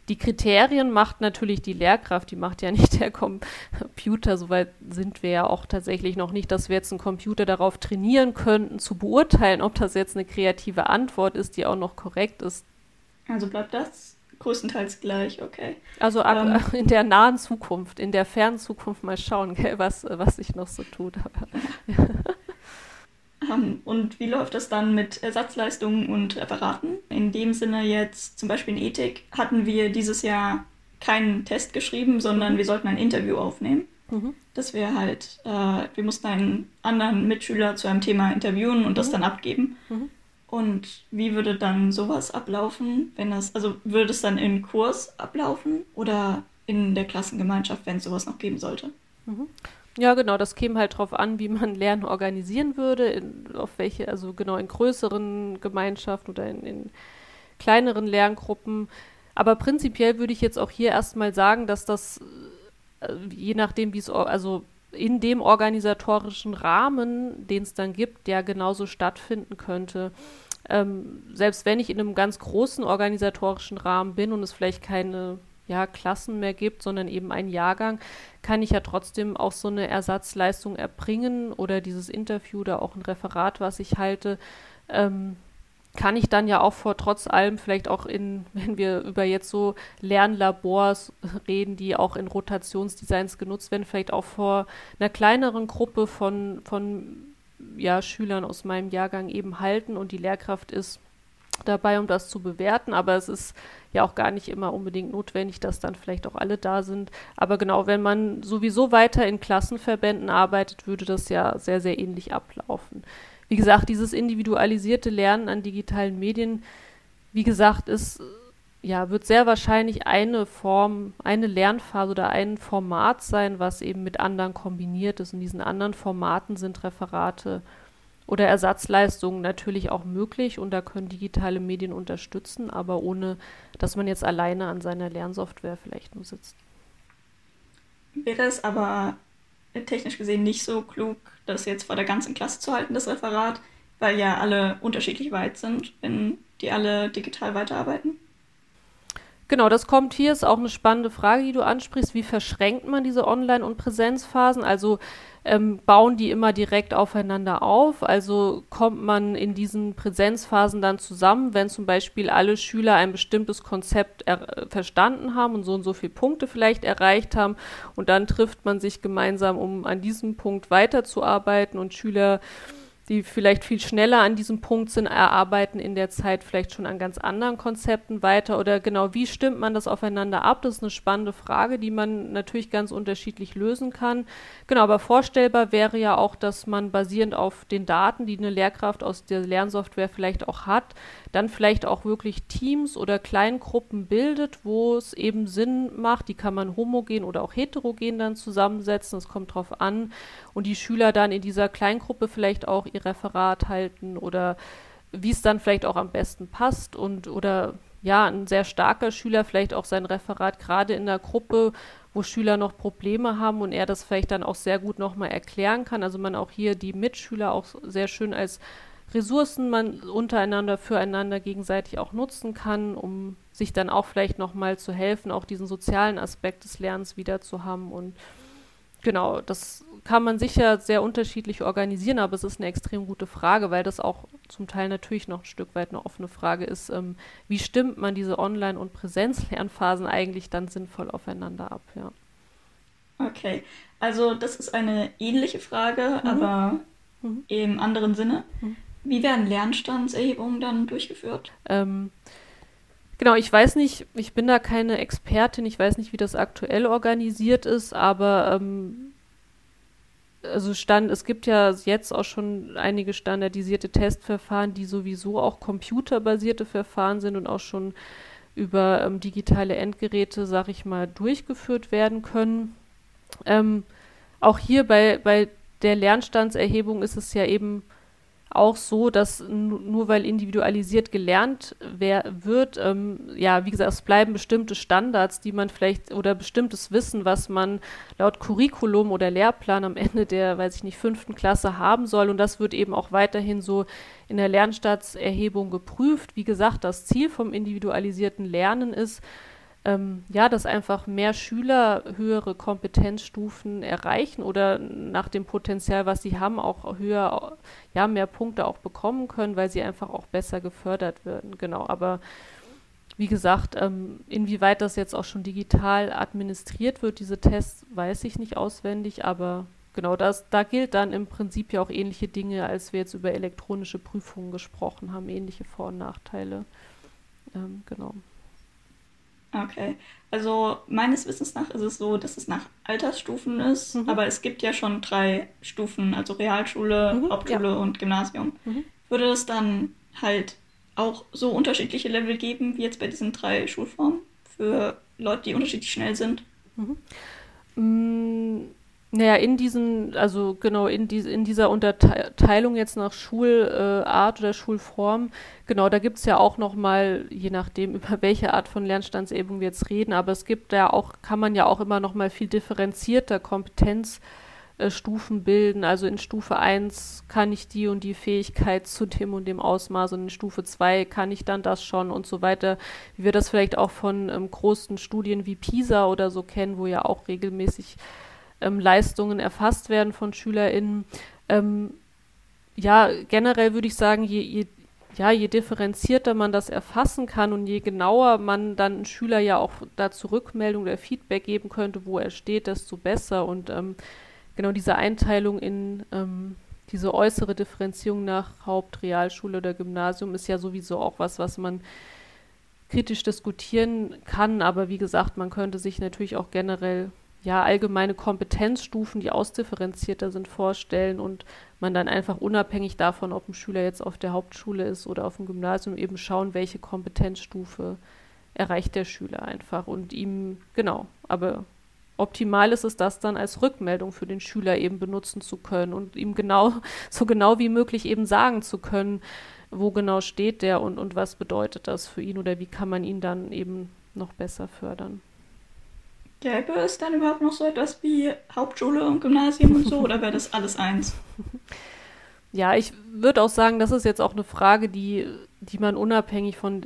die Kriterien macht natürlich die Lehrkraft, die macht ja nicht der Computer. Soweit sind wir ja auch tatsächlich noch nicht, dass wir jetzt einen Computer darauf trainieren könnten, zu beurteilen, ob das jetzt eine kreative Antwort ist, die auch noch korrekt ist. Also bleibt das größtenteils gleich, okay. Also ab, ähm, in der nahen Zukunft, in der fernen Zukunft mal schauen, gell, was, was sich noch so tut. Und wie läuft das dann mit Ersatzleistungen und Referaten? In dem Sinne jetzt, zum Beispiel in Ethik, hatten wir dieses Jahr keinen Test geschrieben, sondern mhm. wir sollten ein Interview aufnehmen. Mhm. Dass wir halt, äh, wir mussten einen anderen Mitschüler zu einem Thema interviewen und mhm. das dann abgeben. Mhm. Und wie würde dann sowas ablaufen, wenn das, also würde es dann in Kurs ablaufen oder in der Klassengemeinschaft, wenn es sowas noch geben sollte? Ja, genau, das käme halt drauf an, wie man Lernen organisieren würde, in, auf welche, also genau in größeren Gemeinschaften oder in, in kleineren Lerngruppen. Aber prinzipiell würde ich jetzt auch hier erstmal sagen, dass das, äh, je nachdem, wie es, also in dem organisatorischen Rahmen, den es dann gibt, der genauso stattfinden könnte. Ähm, selbst wenn ich in einem ganz großen organisatorischen Rahmen bin und es vielleicht keine ja, Klassen mehr gibt, sondern eben einen Jahrgang, kann ich ja trotzdem auch so eine Ersatzleistung erbringen oder dieses Interview oder auch ein Referat, was ich halte, ähm, kann ich dann ja auch vor trotz allem vielleicht auch in, wenn wir über jetzt so Lernlabors reden, die auch in Rotationsdesigns genutzt werden, vielleicht auch vor einer kleineren Gruppe von, von ja, Schülern aus meinem Jahrgang eben halten und die Lehrkraft ist dabei, um das zu bewerten, aber es ist ja auch gar nicht immer unbedingt notwendig, dass dann vielleicht auch alle da sind. Aber genau, wenn man sowieso weiter in Klassenverbänden arbeitet, würde das ja sehr, sehr ähnlich ablaufen. Wie gesagt, dieses individualisierte Lernen an digitalen Medien, wie gesagt, ist ja, wird sehr wahrscheinlich eine Form, eine Lernphase oder ein Format sein, was eben mit anderen kombiniert ist. In diesen anderen Formaten sind Referate oder Ersatzleistungen natürlich auch möglich und da können digitale Medien unterstützen, aber ohne, dass man jetzt alleine an seiner Lernsoftware vielleicht nur sitzt. Wäre es aber technisch gesehen nicht so klug, das jetzt vor der ganzen Klasse zu halten, das Referat, weil ja alle unterschiedlich weit sind, wenn die alle digital weiterarbeiten? Genau, das kommt hier, ist auch eine spannende Frage, die du ansprichst. Wie verschränkt man diese Online- und Präsenzphasen? Also ähm, bauen die immer direkt aufeinander auf? Also kommt man in diesen Präsenzphasen dann zusammen, wenn zum Beispiel alle Schüler ein bestimmtes Konzept verstanden haben und so und so viele Punkte vielleicht erreicht haben und dann trifft man sich gemeinsam, um an diesem Punkt weiterzuarbeiten und Schüler die vielleicht viel schneller an diesem Punkt sind, erarbeiten in der Zeit vielleicht schon an ganz anderen Konzepten weiter oder genau, wie stimmt man das aufeinander ab? Das ist eine spannende Frage, die man natürlich ganz unterschiedlich lösen kann. Genau, aber vorstellbar wäre ja auch, dass man basierend auf den Daten, die eine Lehrkraft aus der Lernsoftware vielleicht auch hat, dann vielleicht auch wirklich Teams oder Kleingruppen bildet, wo es eben Sinn macht, die kann man homogen oder auch heterogen dann zusammensetzen, es kommt drauf an, und die Schüler dann in dieser Kleingruppe vielleicht auch ihr Referat halten oder wie es dann vielleicht auch am besten passt und oder ja, ein sehr starker Schüler vielleicht auch sein Referat gerade in der Gruppe, wo Schüler noch Probleme haben und er das vielleicht dann auch sehr gut nochmal erklären kann. Also man auch hier die Mitschüler auch sehr schön als Ressourcen man untereinander, füreinander gegenseitig auch nutzen kann, um sich dann auch vielleicht nochmal zu helfen, auch diesen sozialen Aspekt des Lernens wieder zu haben. Und genau, das kann man sicher sehr unterschiedlich organisieren, aber es ist eine extrem gute Frage, weil das auch zum Teil natürlich noch ein Stück weit eine offene Frage ist, ähm, wie stimmt man diese Online- und Präsenzlernphasen eigentlich dann sinnvoll aufeinander ab, ja. Okay, also das ist eine ähnliche Frage, mhm. aber mhm. im anderen Sinne. Mhm. Wie werden Lernstandserhebungen dann durchgeführt? Ähm, genau, ich weiß nicht, ich bin da keine Expertin, ich weiß nicht, wie das aktuell organisiert ist, aber ähm, also stand, es gibt ja jetzt auch schon einige standardisierte Testverfahren, die sowieso auch computerbasierte Verfahren sind und auch schon über ähm, digitale Endgeräte, sag ich mal, durchgeführt werden können. Ähm, auch hier bei, bei der Lernstandserhebung ist es ja eben auch so, dass nur weil individualisiert gelernt wird, ähm, ja, wie gesagt, es bleiben bestimmte Standards, die man vielleicht oder bestimmtes Wissen, was man laut Curriculum oder Lehrplan am Ende der, weiß ich nicht, fünften Klasse haben soll. Und das wird eben auch weiterhin so in der Lernstandserhebung geprüft. Wie gesagt, das Ziel vom individualisierten Lernen ist, ähm, ja, dass einfach mehr Schüler höhere Kompetenzstufen erreichen oder nach dem Potenzial, was sie haben, auch höher, ja, mehr Punkte auch bekommen können, weil sie einfach auch besser gefördert werden. Genau, aber wie gesagt, ähm, inwieweit das jetzt auch schon digital administriert wird, diese Tests, weiß ich nicht auswendig, aber genau, das, da gilt dann im Prinzip ja auch ähnliche Dinge, als wir jetzt über elektronische Prüfungen gesprochen haben, ähnliche Vor- und Nachteile. Ähm, genau. Okay. Also meines Wissens nach ist es so, dass es nach Altersstufen ist, mhm. aber es gibt ja schon drei Stufen, also Realschule, mhm, Hauptschule ja. und Gymnasium. Mhm. Würde es dann halt auch so unterschiedliche Level geben, wie jetzt bei diesen drei Schulformen, für Leute, die unterschiedlich schnell sind? Naja, in diesen, also genau, in, die, in dieser Unterteilung jetzt nach Schulart oder Schulform, genau, da gibt es ja auch nochmal, je nachdem, über welche Art von Lernstandsebung wir jetzt reden, aber es gibt ja auch, kann man ja auch immer nochmal viel differenzierter Kompetenzstufen äh, bilden. Also in Stufe 1 kann ich die und die Fähigkeit zu dem und dem Ausmaß und in Stufe 2 kann ich dann das schon und so weiter, wie wir das vielleicht auch von ähm, großen Studien wie PISA oder so kennen, wo ja auch regelmäßig ähm, Leistungen erfasst werden von SchülerInnen. Ähm, ja, generell würde ich sagen, je, je, ja, je differenzierter man das erfassen kann und je genauer man dann einen Schüler ja auch dazu Rückmeldung oder Feedback geben könnte, wo er steht, desto besser. Und ähm, genau diese Einteilung in ähm, diese äußere Differenzierung nach Haupt-, Realschule oder Gymnasium ist ja sowieso auch was, was man kritisch diskutieren kann. Aber wie gesagt, man könnte sich natürlich auch generell ja, allgemeine Kompetenzstufen, die ausdifferenzierter sind, vorstellen und man dann einfach unabhängig davon, ob ein Schüler jetzt auf der Hauptschule ist oder auf dem Gymnasium, eben schauen, welche Kompetenzstufe erreicht der Schüler einfach und ihm, genau, aber optimal ist es, das dann als Rückmeldung für den Schüler eben benutzen zu können und ihm genau, so genau wie möglich eben sagen zu können, wo genau steht der und, und was bedeutet das für ihn oder wie kann man ihn dann eben noch besser fördern. Gäbe es dann überhaupt noch so etwas wie Hauptschule und Gymnasium und so oder wäre das alles eins? Ja, ich würde auch sagen, das ist jetzt auch eine Frage, die die man unabhängig von,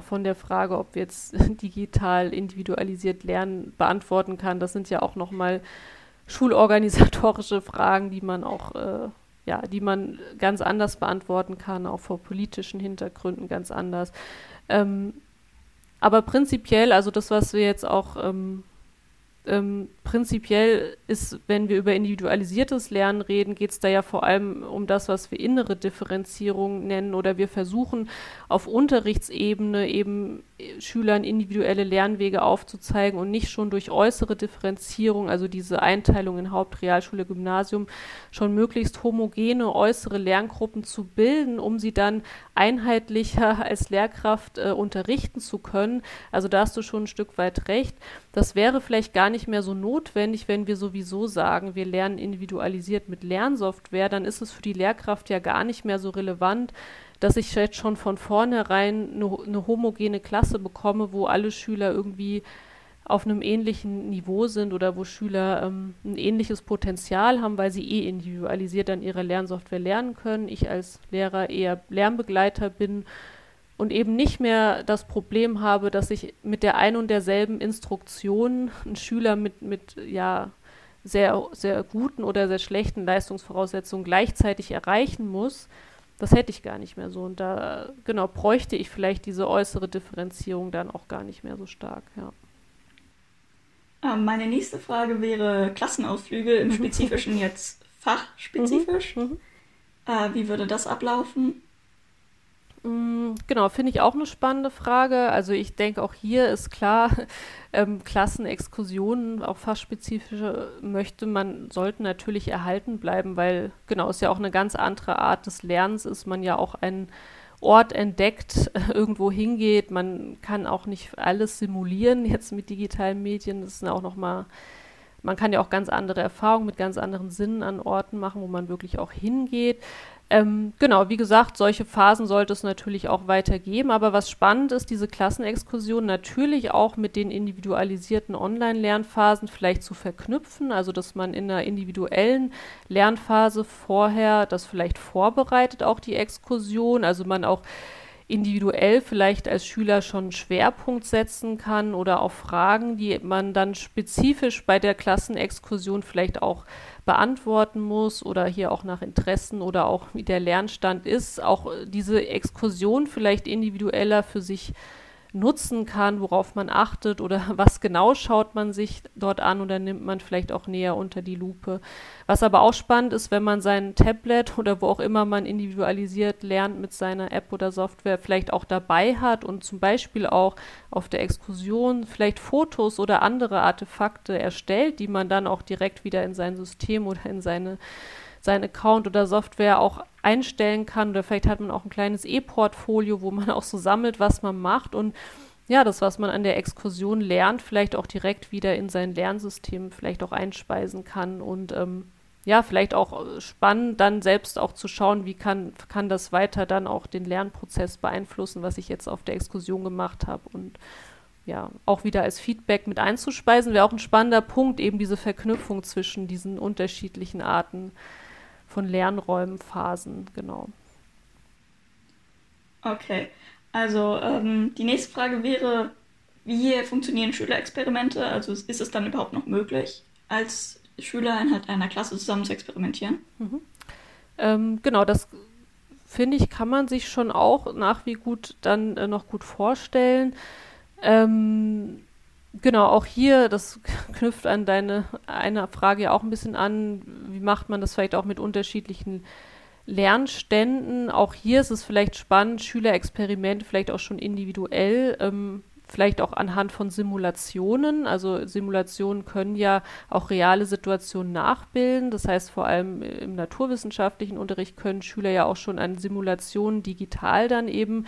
von, der Frage, ob wir jetzt digital individualisiert lernen, beantworten kann. Das sind ja auch nochmal schulorganisatorische Fragen, die man auch, äh, ja, die man ganz anders beantworten kann, auch vor politischen Hintergründen ganz anders. Ähm, aber prinzipiell, also das, was wir jetzt auch ähm, ähm, prinzipiell ist, wenn wir über individualisiertes Lernen reden, geht es da ja vor allem um das, was wir innere Differenzierung nennen oder wir versuchen auf Unterrichtsebene eben äh, Schülern individuelle Lernwege aufzuzeigen und nicht schon durch äußere Differenzierung, also diese Einteilung in Haupt-, Realschule, Gymnasium, schon möglichst homogene äußere Lerngruppen zu bilden, um sie dann einheitlicher als Lehrkraft äh, unterrichten zu können. Also da hast du schon ein Stück weit recht. Das wäre vielleicht gar nicht mehr so notwendig, wenn wir sowieso sagen, wir lernen individualisiert mit Lernsoftware, dann ist es für die Lehrkraft ja gar nicht mehr so relevant, dass ich jetzt schon von vornherein eine, eine homogene Klasse bekomme, wo alle Schüler irgendwie auf einem ähnlichen Niveau sind oder wo Schüler ähm, ein ähnliches Potenzial haben, weil sie eh individualisiert an ihrer Lernsoftware lernen können. Ich als Lehrer eher Lernbegleiter bin und eben nicht mehr das Problem habe, dass ich mit der ein und derselben Instruktion einen Schüler mit, mit ja, sehr, sehr guten oder sehr schlechten Leistungsvoraussetzungen gleichzeitig erreichen muss. Das hätte ich gar nicht mehr so. Und da, genau, bräuchte ich vielleicht diese äußere Differenzierung dann auch gar nicht mehr so stark, ja. Ähm, meine nächste Frage wäre Klassenausflüge, im Spezifischen jetzt fachspezifisch. Mhm, mhm. Äh, wie würde das ablaufen? Mm, genau, finde ich auch eine spannende Frage. Also ich denke, auch hier ist klar, ähm, Klassenexkursionen, auch fachspezifische, möchte man, sollten natürlich erhalten bleiben, weil genau, es ja auch eine ganz andere Art des Lernens ist, man ja auch einen Ort entdeckt, irgendwo hingeht. Man kann auch nicht alles simulieren jetzt mit digitalen Medien. Das ist auch nochmal, man kann ja auch ganz andere Erfahrungen mit ganz anderen Sinnen an Orten machen, wo man wirklich auch hingeht. Ähm, genau, wie gesagt, solche Phasen sollte es natürlich auch weitergeben. Aber was spannend ist, diese Klassenexkursion natürlich auch mit den individualisierten Online-Lernphasen vielleicht zu verknüpfen. Also, dass man in einer individuellen Lernphase vorher das vielleicht vorbereitet, auch die Exkursion. Also, man auch individuell vielleicht als Schüler schon Schwerpunkt setzen kann oder auch Fragen, die man dann spezifisch bei der Klassenexkursion vielleicht auch beantworten muss oder hier auch nach Interessen oder auch wie der Lernstand ist, auch diese Exkursion vielleicht individueller für sich nutzen kann, worauf man achtet oder was genau schaut man sich dort an oder nimmt man vielleicht auch näher unter die Lupe. Was aber auch spannend ist, wenn man sein Tablet oder wo auch immer man individualisiert lernt mit seiner App oder Software vielleicht auch dabei hat und zum Beispiel auch auf der Exkursion vielleicht Fotos oder andere Artefakte erstellt, die man dann auch direkt wieder in sein System oder in seine sein Account oder Software auch einstellen kann. Oder vielleicht hat man auch ein kleines E-Portfolio, wo man auch so sammelt, was man macht. Und ja, das, was man an der Exkursion lernt, vielleicht auch direkt wieder in sein Lernsystem vielleicht auch einspeisen kann. Und ähm, ja, vielleicht auch äh, spannend, dann selbst auch zu schauen, wie kann, kann das weiter dann auch den Lernprozess beeinflussen, was ich jetzt auf der Exkursion gemacht habe. Und ja, auch wieder als Feedback mit einzuspeisen, wäre auch ein spannender Punkt, eben diese Verknüpfung zwischen diesen unterschiedlichen Arten von Lernräumen, Phasen, genau. Okay, also ähm, die nächste Frage wäre, wie funktionieren Schülerexperimente? Also ist es dann überhaupt noch möglich, als Schüler innerhalb einer Klasse zusammen zu experimentieren? Mhm. Ähm, genau, das finde ich, kann man sich schon auch nach wie gut dann äh, noch gut vorstellen. Ähm, Genau, auch hier, das knüpft an deine eine Frage ja auch ein bisschen an, wie macht man das vielleicht auch mit unterschiedlichen Lernständen? Auch hier ist es vielleicht spannend, Schülerexperimente vielleicht auch schon individuell, ähm, vielleicht auch anhand von Simulationen. Also Simulationen können ja auch reale Situationen nachbilden. Das heißt, vor allem im naturwissenschaftlichen Unterricht können Schüler ja auch schon an Simulationen digital dann eben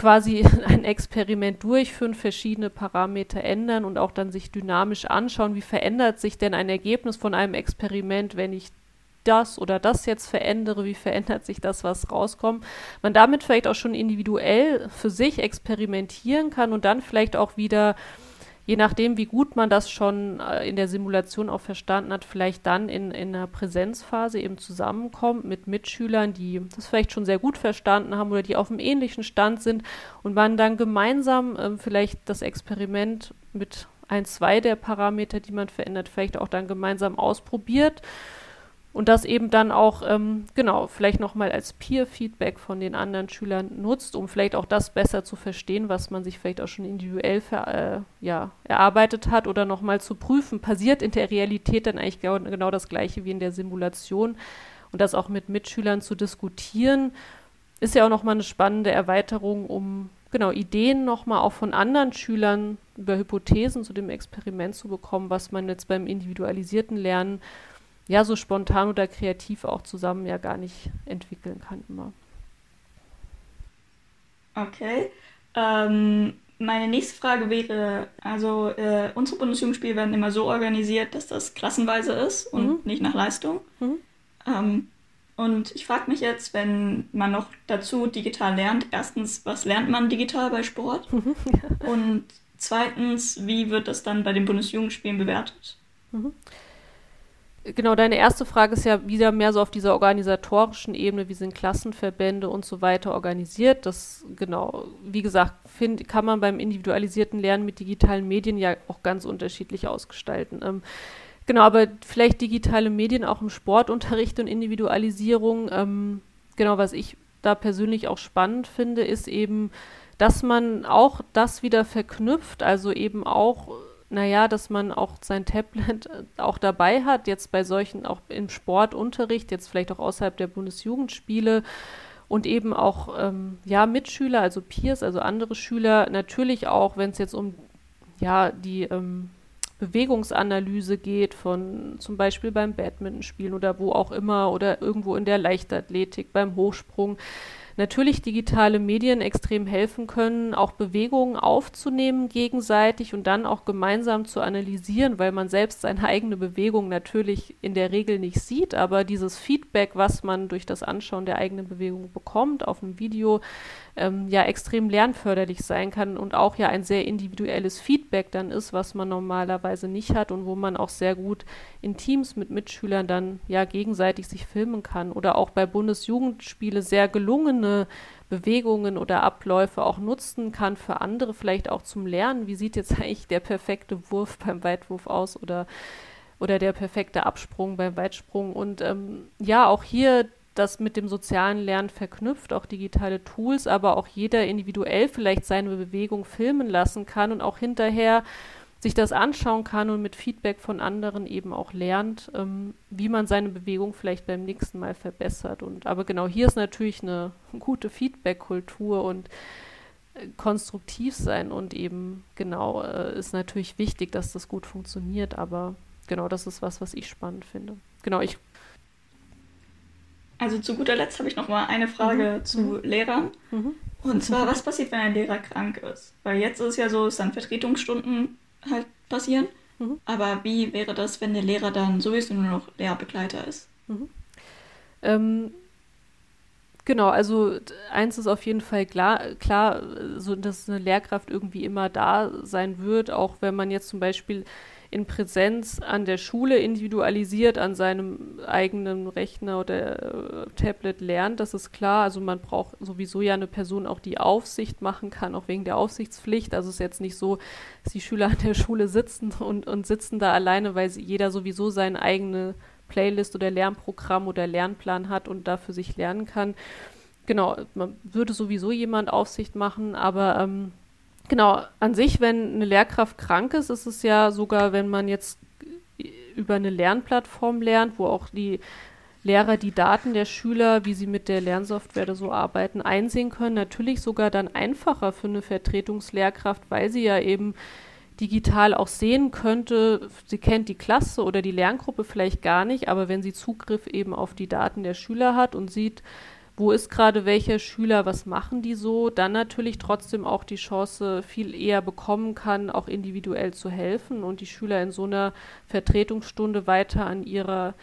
quasi ein Experiment durchführen, verschiedene Parameter ändern und auch dann sich dynamisch anschauen, wie verändert sich denn ein Ergebnis von einem Experiment, wenn ich das oder das jetzt verändere, wie verändert sich das, was rauskommt. Man damit vielleicht auch schon individuell für sich experimentieren kann und dann vielleicht auch wieder je nachdem, wie gut man das schon äh, in der Simulation auch verstanden hat, vielleicht dann in, in einer Präsenzphase eben zusammenkommt mit Mitschülern, die das vielleicht schon sehr gut verstanden haben oder die auf einem ähnlichen Stand sind und man dann gemeinsam äh, vielleicht das Experiment mit ein, zwei der Parameter, die man verändert, vielleicht auch dann gemeinsam ausprobiert und das eben dann auch, ähm, genau, vielleicht nochmal als Peer-Feedback von den anderen Schülern nutzt, um vielleicht auch das besser zu verstehen, was man sich vielleicht auch schon individuell ver, äh, ja, erarbeitet hat oder nochmal zu prüfen. Passiert in der Realität dann eigentlich genau, genau das Gleiche wie in der Simulation und das auch mit Mitschülern zu diskutieren, ist ja auch nochmal eine spannende Erweiterung, um genau Ideen nochmal auch von anderen Schülern über Hypothesen zu dem Experiment zu bekommen, was man jetzt beim individualisierten Lernen ja so spontan oder kreativ auch zusammen ja gar nicht entwickeln kann immer. Okay. Ähm, meine nächste Frage wäre, also äh, unsere Bundesjugendspiele werden immer so organisiert, dass das klassenweise ist und mhm. nicht nach Leistung. Mhm. Ähm, und ich frage mich jetzt, wenn man noch dazu digital lernt, erstens, was lernt man digital bei Sport? Mhm. Und zweitens, wie wird das dann bei den Bundesjugendspielen bewertet? Genau, deine erste Frage ist ja wieder mehr so auf dieser organisatorischen Ebene, wie sind Klassenverbände und so weiter organisiert. Das, genau, wie gesagt, find, kann man beim individualisierten Lernen mit digitalen Medien ja auch ganz unterschiedlich ausgestalten. Ähm, genau, aber vielleicht digitale Medien auch im Sportunterricht und Individualisierung. Ähm, genau, was ich da persönlich auch spannend finde, ist eben, dass man auch das wieder verknüpft, also eben auch naja, dass man auch sein Tablet äh, auch dabei hat, jetzt bei solchen, auch im Sportunterricht, jetzt vielleicht auch außerhalb der Bundesjugendspiele und eben auch, ähm, ja, Mitschüler, also Peers, also andere Schüler, natürlich auch, wenn es jetzt um, ja, die ähm, Bewegungsanalyse geht, von zum Beispiel beim Badmintonspielen oder wo auch immer oder irgendwo in der Leichtathletik, beim Hochsprung, natürlich digitale Medien extrem helfen können, auch Bewegungen aufzunehmen gegenseitig und dann auch gemeinsam zu analysieren, weil man selbst seine eigene Bewegung natürlich in der Regel nicht sieht, aber dieses Feedback, was man durch das Anschauen der eigenen Bewegung bekommt auf einem Video, ähm, ja extrem lernförderlich sein kann und auch ja ein sehr individuelles Feedback dann ist, was man normalerweise nicht hat und wo man auch sehr gut in Teams mit Mitschülern dann ja gegenseitig sich filmen kann oder auch bei Bundesjugendspiele sehr gelungene Bewegungen oder Abläufe auch nutzen kann für andere, vielleicht auch zum Lernen. Wie sieht jetzt eigentlich der perfekte Wurf beim Weitwurf aus oder oder der perfekte Absprung beim Weitsprung. Und ähm, ja, auch hier das mit dem sozialen Lernen verknüpft, auch digitale Tools, aber auch jeder individuell vielleicht seine Bewegung filmen lassen kann und auch hinterher sich das anschauen kann und mit Feedback von anderen eben auch lernt, ähm, wie man seine Bewegung vielleicht beim nächsten Mal verbessert. Und aber genau hier ist natürlich eine gute Feedback-Kultur und äh, konstruktiv sein und eben genau äh, ist natürlich wichtig, dass das gut funktioniert, aber genau das ist was, was ich spannend finde. Genau, ich also zu guter Letzt habe ich noch mal eine Frage mhm. zu mhm. Lehrern. Mhm. Und zwar, was passiert, wenn ein Lehrer krank ist? Weil jetzt ist es ja so, dass dann Vertretungsstunden halt passieren. Mhm. Aber wie wäre das, wenn der Lehrer dann sowieso nur noch Lehrbegleiter ist? Mhm. Ähm, genau, also eins ist auf jeden Fall klar, klar, so dass eine Lehrkraft irgendwie immer da sein wird, auch wenn man jetzt zum Beispiel in Präsenz an der Schule individualisiert an seinem eigenen Rechner oder äh, Tablet lernt, das ist klar. Also man braucht sowieso ja eine Person auch, die Aufsicht machen kann, auch wegen der Aufsichtspflicht. Also es ist jetzt nicht so, dass die Schüler an der Schule sitzen und, und sitzen da alleine, weil jeder sowieso seine eigene Playlist oder Lernprogramm oder Lernplan hat und dafür sich lernen kann. Genau, man würde sowieso jemand Aufsicht machen, aber ähm, Genau, an sich, wenn eine Lehrkraft krank ist, ist es ja sogar, wenn man jetzt über eine Lernplattform lernt, wo auch die Lehrer die Daten der Schüler, wie sie mit der Lernsoftware so arbeiten, einsehen können, natürlich sogar dann einfacher für eine Vertretungslehrkraft, weil sie ja eben digital auch sehen könnte, sie kennt die Klasse oder die Lerngruppe vielleicht gar nicht, aber wenn sie Zugriff eben auf die Daten der Schüler hat und sieht, wo ist gerade welcher Schüler, was machen die so, dann natürlich trotzdem auch die Chance viel eher bekommen kann, auch individuell zu helfen und die Schüler in so einer Vertretungsstunde weiter an ihrer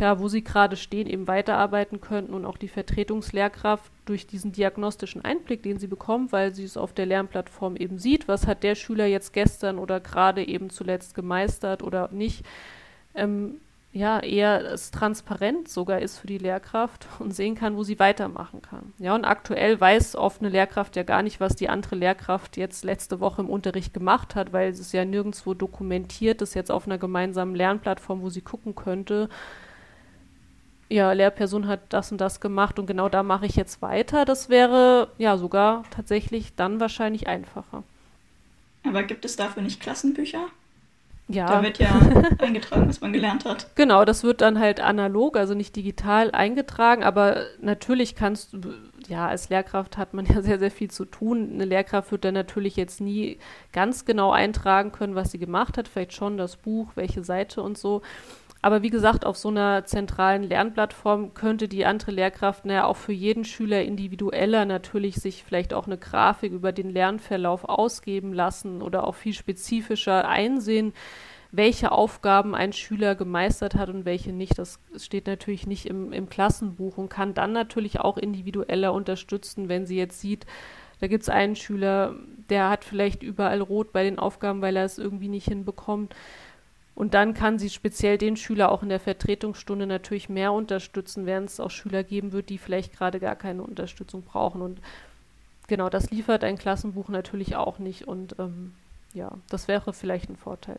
ja, wo sie gerade stehen, eben weiterarbeiten könnten und auch die Vertretungslehrkraft durch diesen diagnostischen Einblick, den sie bekommt, weil sie es auf der Lernplattform eben sieht, was hat der Schüler jetzt gestern oder gerade eben zuletzt gemeistert oder nicht, ähm, ja, eher es transparent sogar ist für die Lehrkraft und sehen kann, wo sie weitermachen kann. Ja, und aktuell weiß oft eine Lehrkraft ja gar nicht, was die andere Lehrkraft jetzt letzte Woche im Unterricht gemacht hat, weil es ja nirgendwo dokumentiert ist, jetzt auf einer gemeinsamen Lernplattform, wo sie gucken könnte. Ja, Lehrperson hat das und das gemacht und genau da mache ich jetzt weiter. Das wäre ja sogar tatsächlich dann wahrscheinlich einfacher. Aber gibt es dafür nicht Klassenbücher? Ja. Da wird ja eingetragen, was man gelernt hat. Genau, das wird dann halt analog, also nicht digital eingetragen, aber natürlich kannst du, ja, als Lehrkraft hat man ja sehr, sehr viel zu tun. Eine Lehrkraft wird dann natürlich jetzt nie ganz genau eintragen können, was sie gemacht hat, vielleicht schon das Buch, welche Seite und so. Aber wie gesagt, auf so einer zentralen Lernplattform könnte die andere Lehrkraft naja auch für jeden Schüler individueller natürlich sich vielleicht auch eine Grafik über den Lernverlauf ausgeben lassen oder auch viel spezifischer einsehen, welche Aufgaben ein Schüler gemeistert hat und welche nicht. Das steht natürlich nicht im, im Klassenbuch und kann dann natürlich auch individueller unterstützen, wenn sie jetzt sieht, da gibt es einen Schüler, der hat vielleicht überall rot bei den Aufgaben, weil er es irgendwie nicht hinbekommt und dann kann sie speziell den Schüler auch in der Vertretungsstunde natürlich mehr unterstützen, während es auch Schüler geben wird, die vielleicht gerade gar keine Unterstützung brauchen. Und genau, das liefert ein Klassenbuch natürlich auch nicht. Und ähm, ja, das wäre vielleicht ein Vorteil.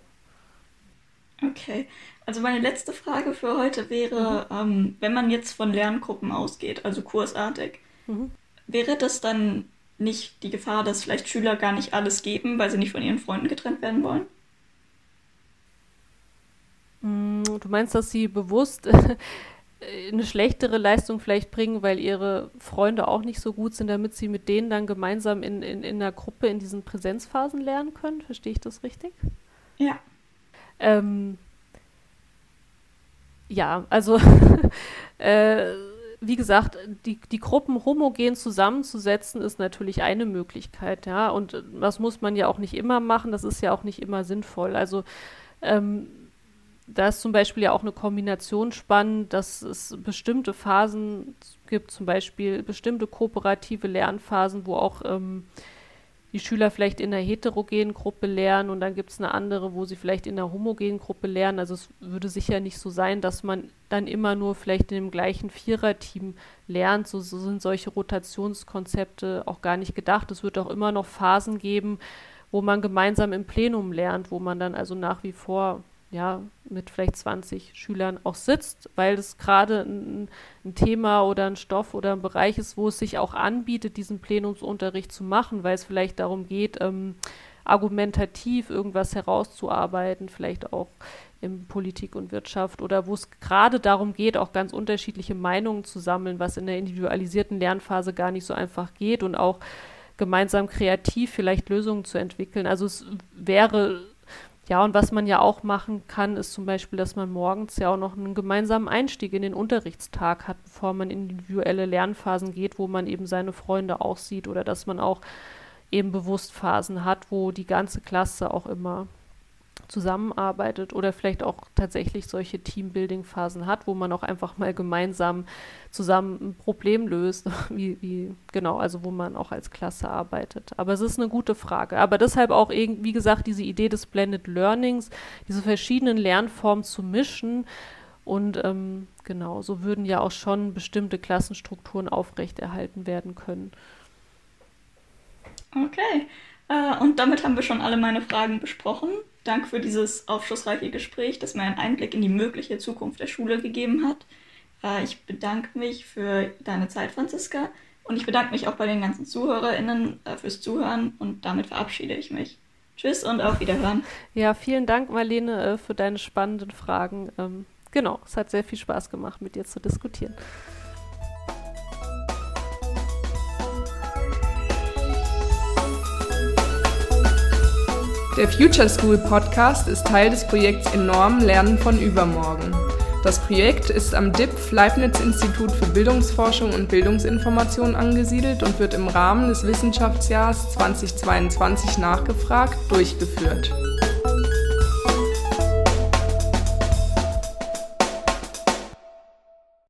Okay, also meine letzte Frage für heute wäre, mhm. ähm, wenn man jetzt von Lerngruppen ausgeht, also kursartig, mhm. wäre das dann nicht die Gefahr, dass vielleicht Schüler gar nicht alles geben, weil sie nicht von ihren Freunden getrennt werden wollen? Mm, du meinst, dass sie bewusst eine schlechtere Leistung vielleicht bringen, weil ihre Freunde auch nicht so gut sind, damit sie mit denen dann gemeinsam in, in, in einer Gruppe in diesen Präsenzphasen lernen können? Verstehe ich das richtig? Ja. Ähm, ja, also äh, wie gesagt, die, die Gruppen homogen zusammenzusetzen, ist natürlich eine Möglichkeit, ja. Und das muss man ja auch nicht immer machen, das ist ja auch nicht immer sinnvoll. Also ähm, da ist zum Beispiel ja auch eine Kombination spannend, dass es bestimmte Phasen gibt, zum Beispiel bestimmte kooperative Lernphasen, wo auch ähm, die Schüler vielleicht in einer heterogenen Gruppe lernen und dann gibt es eine andere, wo sie vielleicht in einer homogenen Gruppe lernen. Also es würde sicher nicht so sein, dass man dann immer nur vielleicht in dem gleichen Viererteam lernt. So, so sind solche Rotationskonzepte auch gar nicht gedacht. Es wird auch immer noch Phasen geben, wo man gemeinsam im Plenum lernt, wo man dann also nach wie vor ja, mit vielleicht 20 Schülern auch sitzt, weil es gerade ein, ein, Thema oder ein Stoff oder ein Bereich ist, wo es sich auch anbietet, diesen Plenumsunterricht zu machen, weil es vielleicht darum geht, ähm, argumentativ irgendwas herauszuarbeiten, vielleicht auch in Politik und Wirtschaft oder wo es gerade darum geht, auch ganz unterschiedliche Meinungen zu sammeln, was in der individualisierten Lernphase gar nicht so einfach geht und auch gemeinsam kreativ vielleicht Lösungen zu entwickeln. Also es wäre ja, und was man ja auch machen kann, ist zum Beispiel, dass man morgens ja auch noch einen gemeinsamen Einstieg in den Unterrichtstag hat, bevor man in individuelle Lernphasen geht, wo man eben seine Freunde auch sieht oder dass man auch eben bewusst Phasen hat, wo die ganze Klasse auch immer zusammenarbeitet oder vielleicht auch tatsächlich solche Teambuilding-Phasen hat, wo man auch einfach mal gemeinsam zusammen ein Problem löst, wie, wie, genau, also wo man auch als Klasse arbeitet. Aber es ist eine gute Frage. Aber deshalb auch, wie gesagt, diese Idee des Blended Learnings, diese verschiedenen Lernformen zu mischen. Und ähm, genau, so würden ja auch schon bestimmte Klassenstrukturen aufrechterhalten werden können. Okay. Äh, und damit haben wir schon alle meine Fragen besprochen. Danke für dieses aufschlussreiche Gespräch, das mir einen Einblick in die mögliche Zukunft der Schule gegeben hat. Äh, ich bedanke mich für deine Zeit, Franziska. Und ich bedanke mich auch bei den ganzen ZuhörerInnen äh, fürs Zuhören und damit verabschiede ich mich. Tschüss und auf Wiederhören. Ja, vielen Dank, Marlene, äh, für deine spannenden Fragen. Ähm, genau, es hat sehr viel Spaß gemacht, mit dir zu diskutieren. Der Future School Podcast ist Teil des Projekts Enorm Lernen von Übermorgen. Das Projekt ist am DIPF Leibniz Institut für Bildungsforschung und Bildungsinformation angesiedelt und wird im Rahmen des Wissenschaftsjahrs 2022 nachgefragt durchgeführt.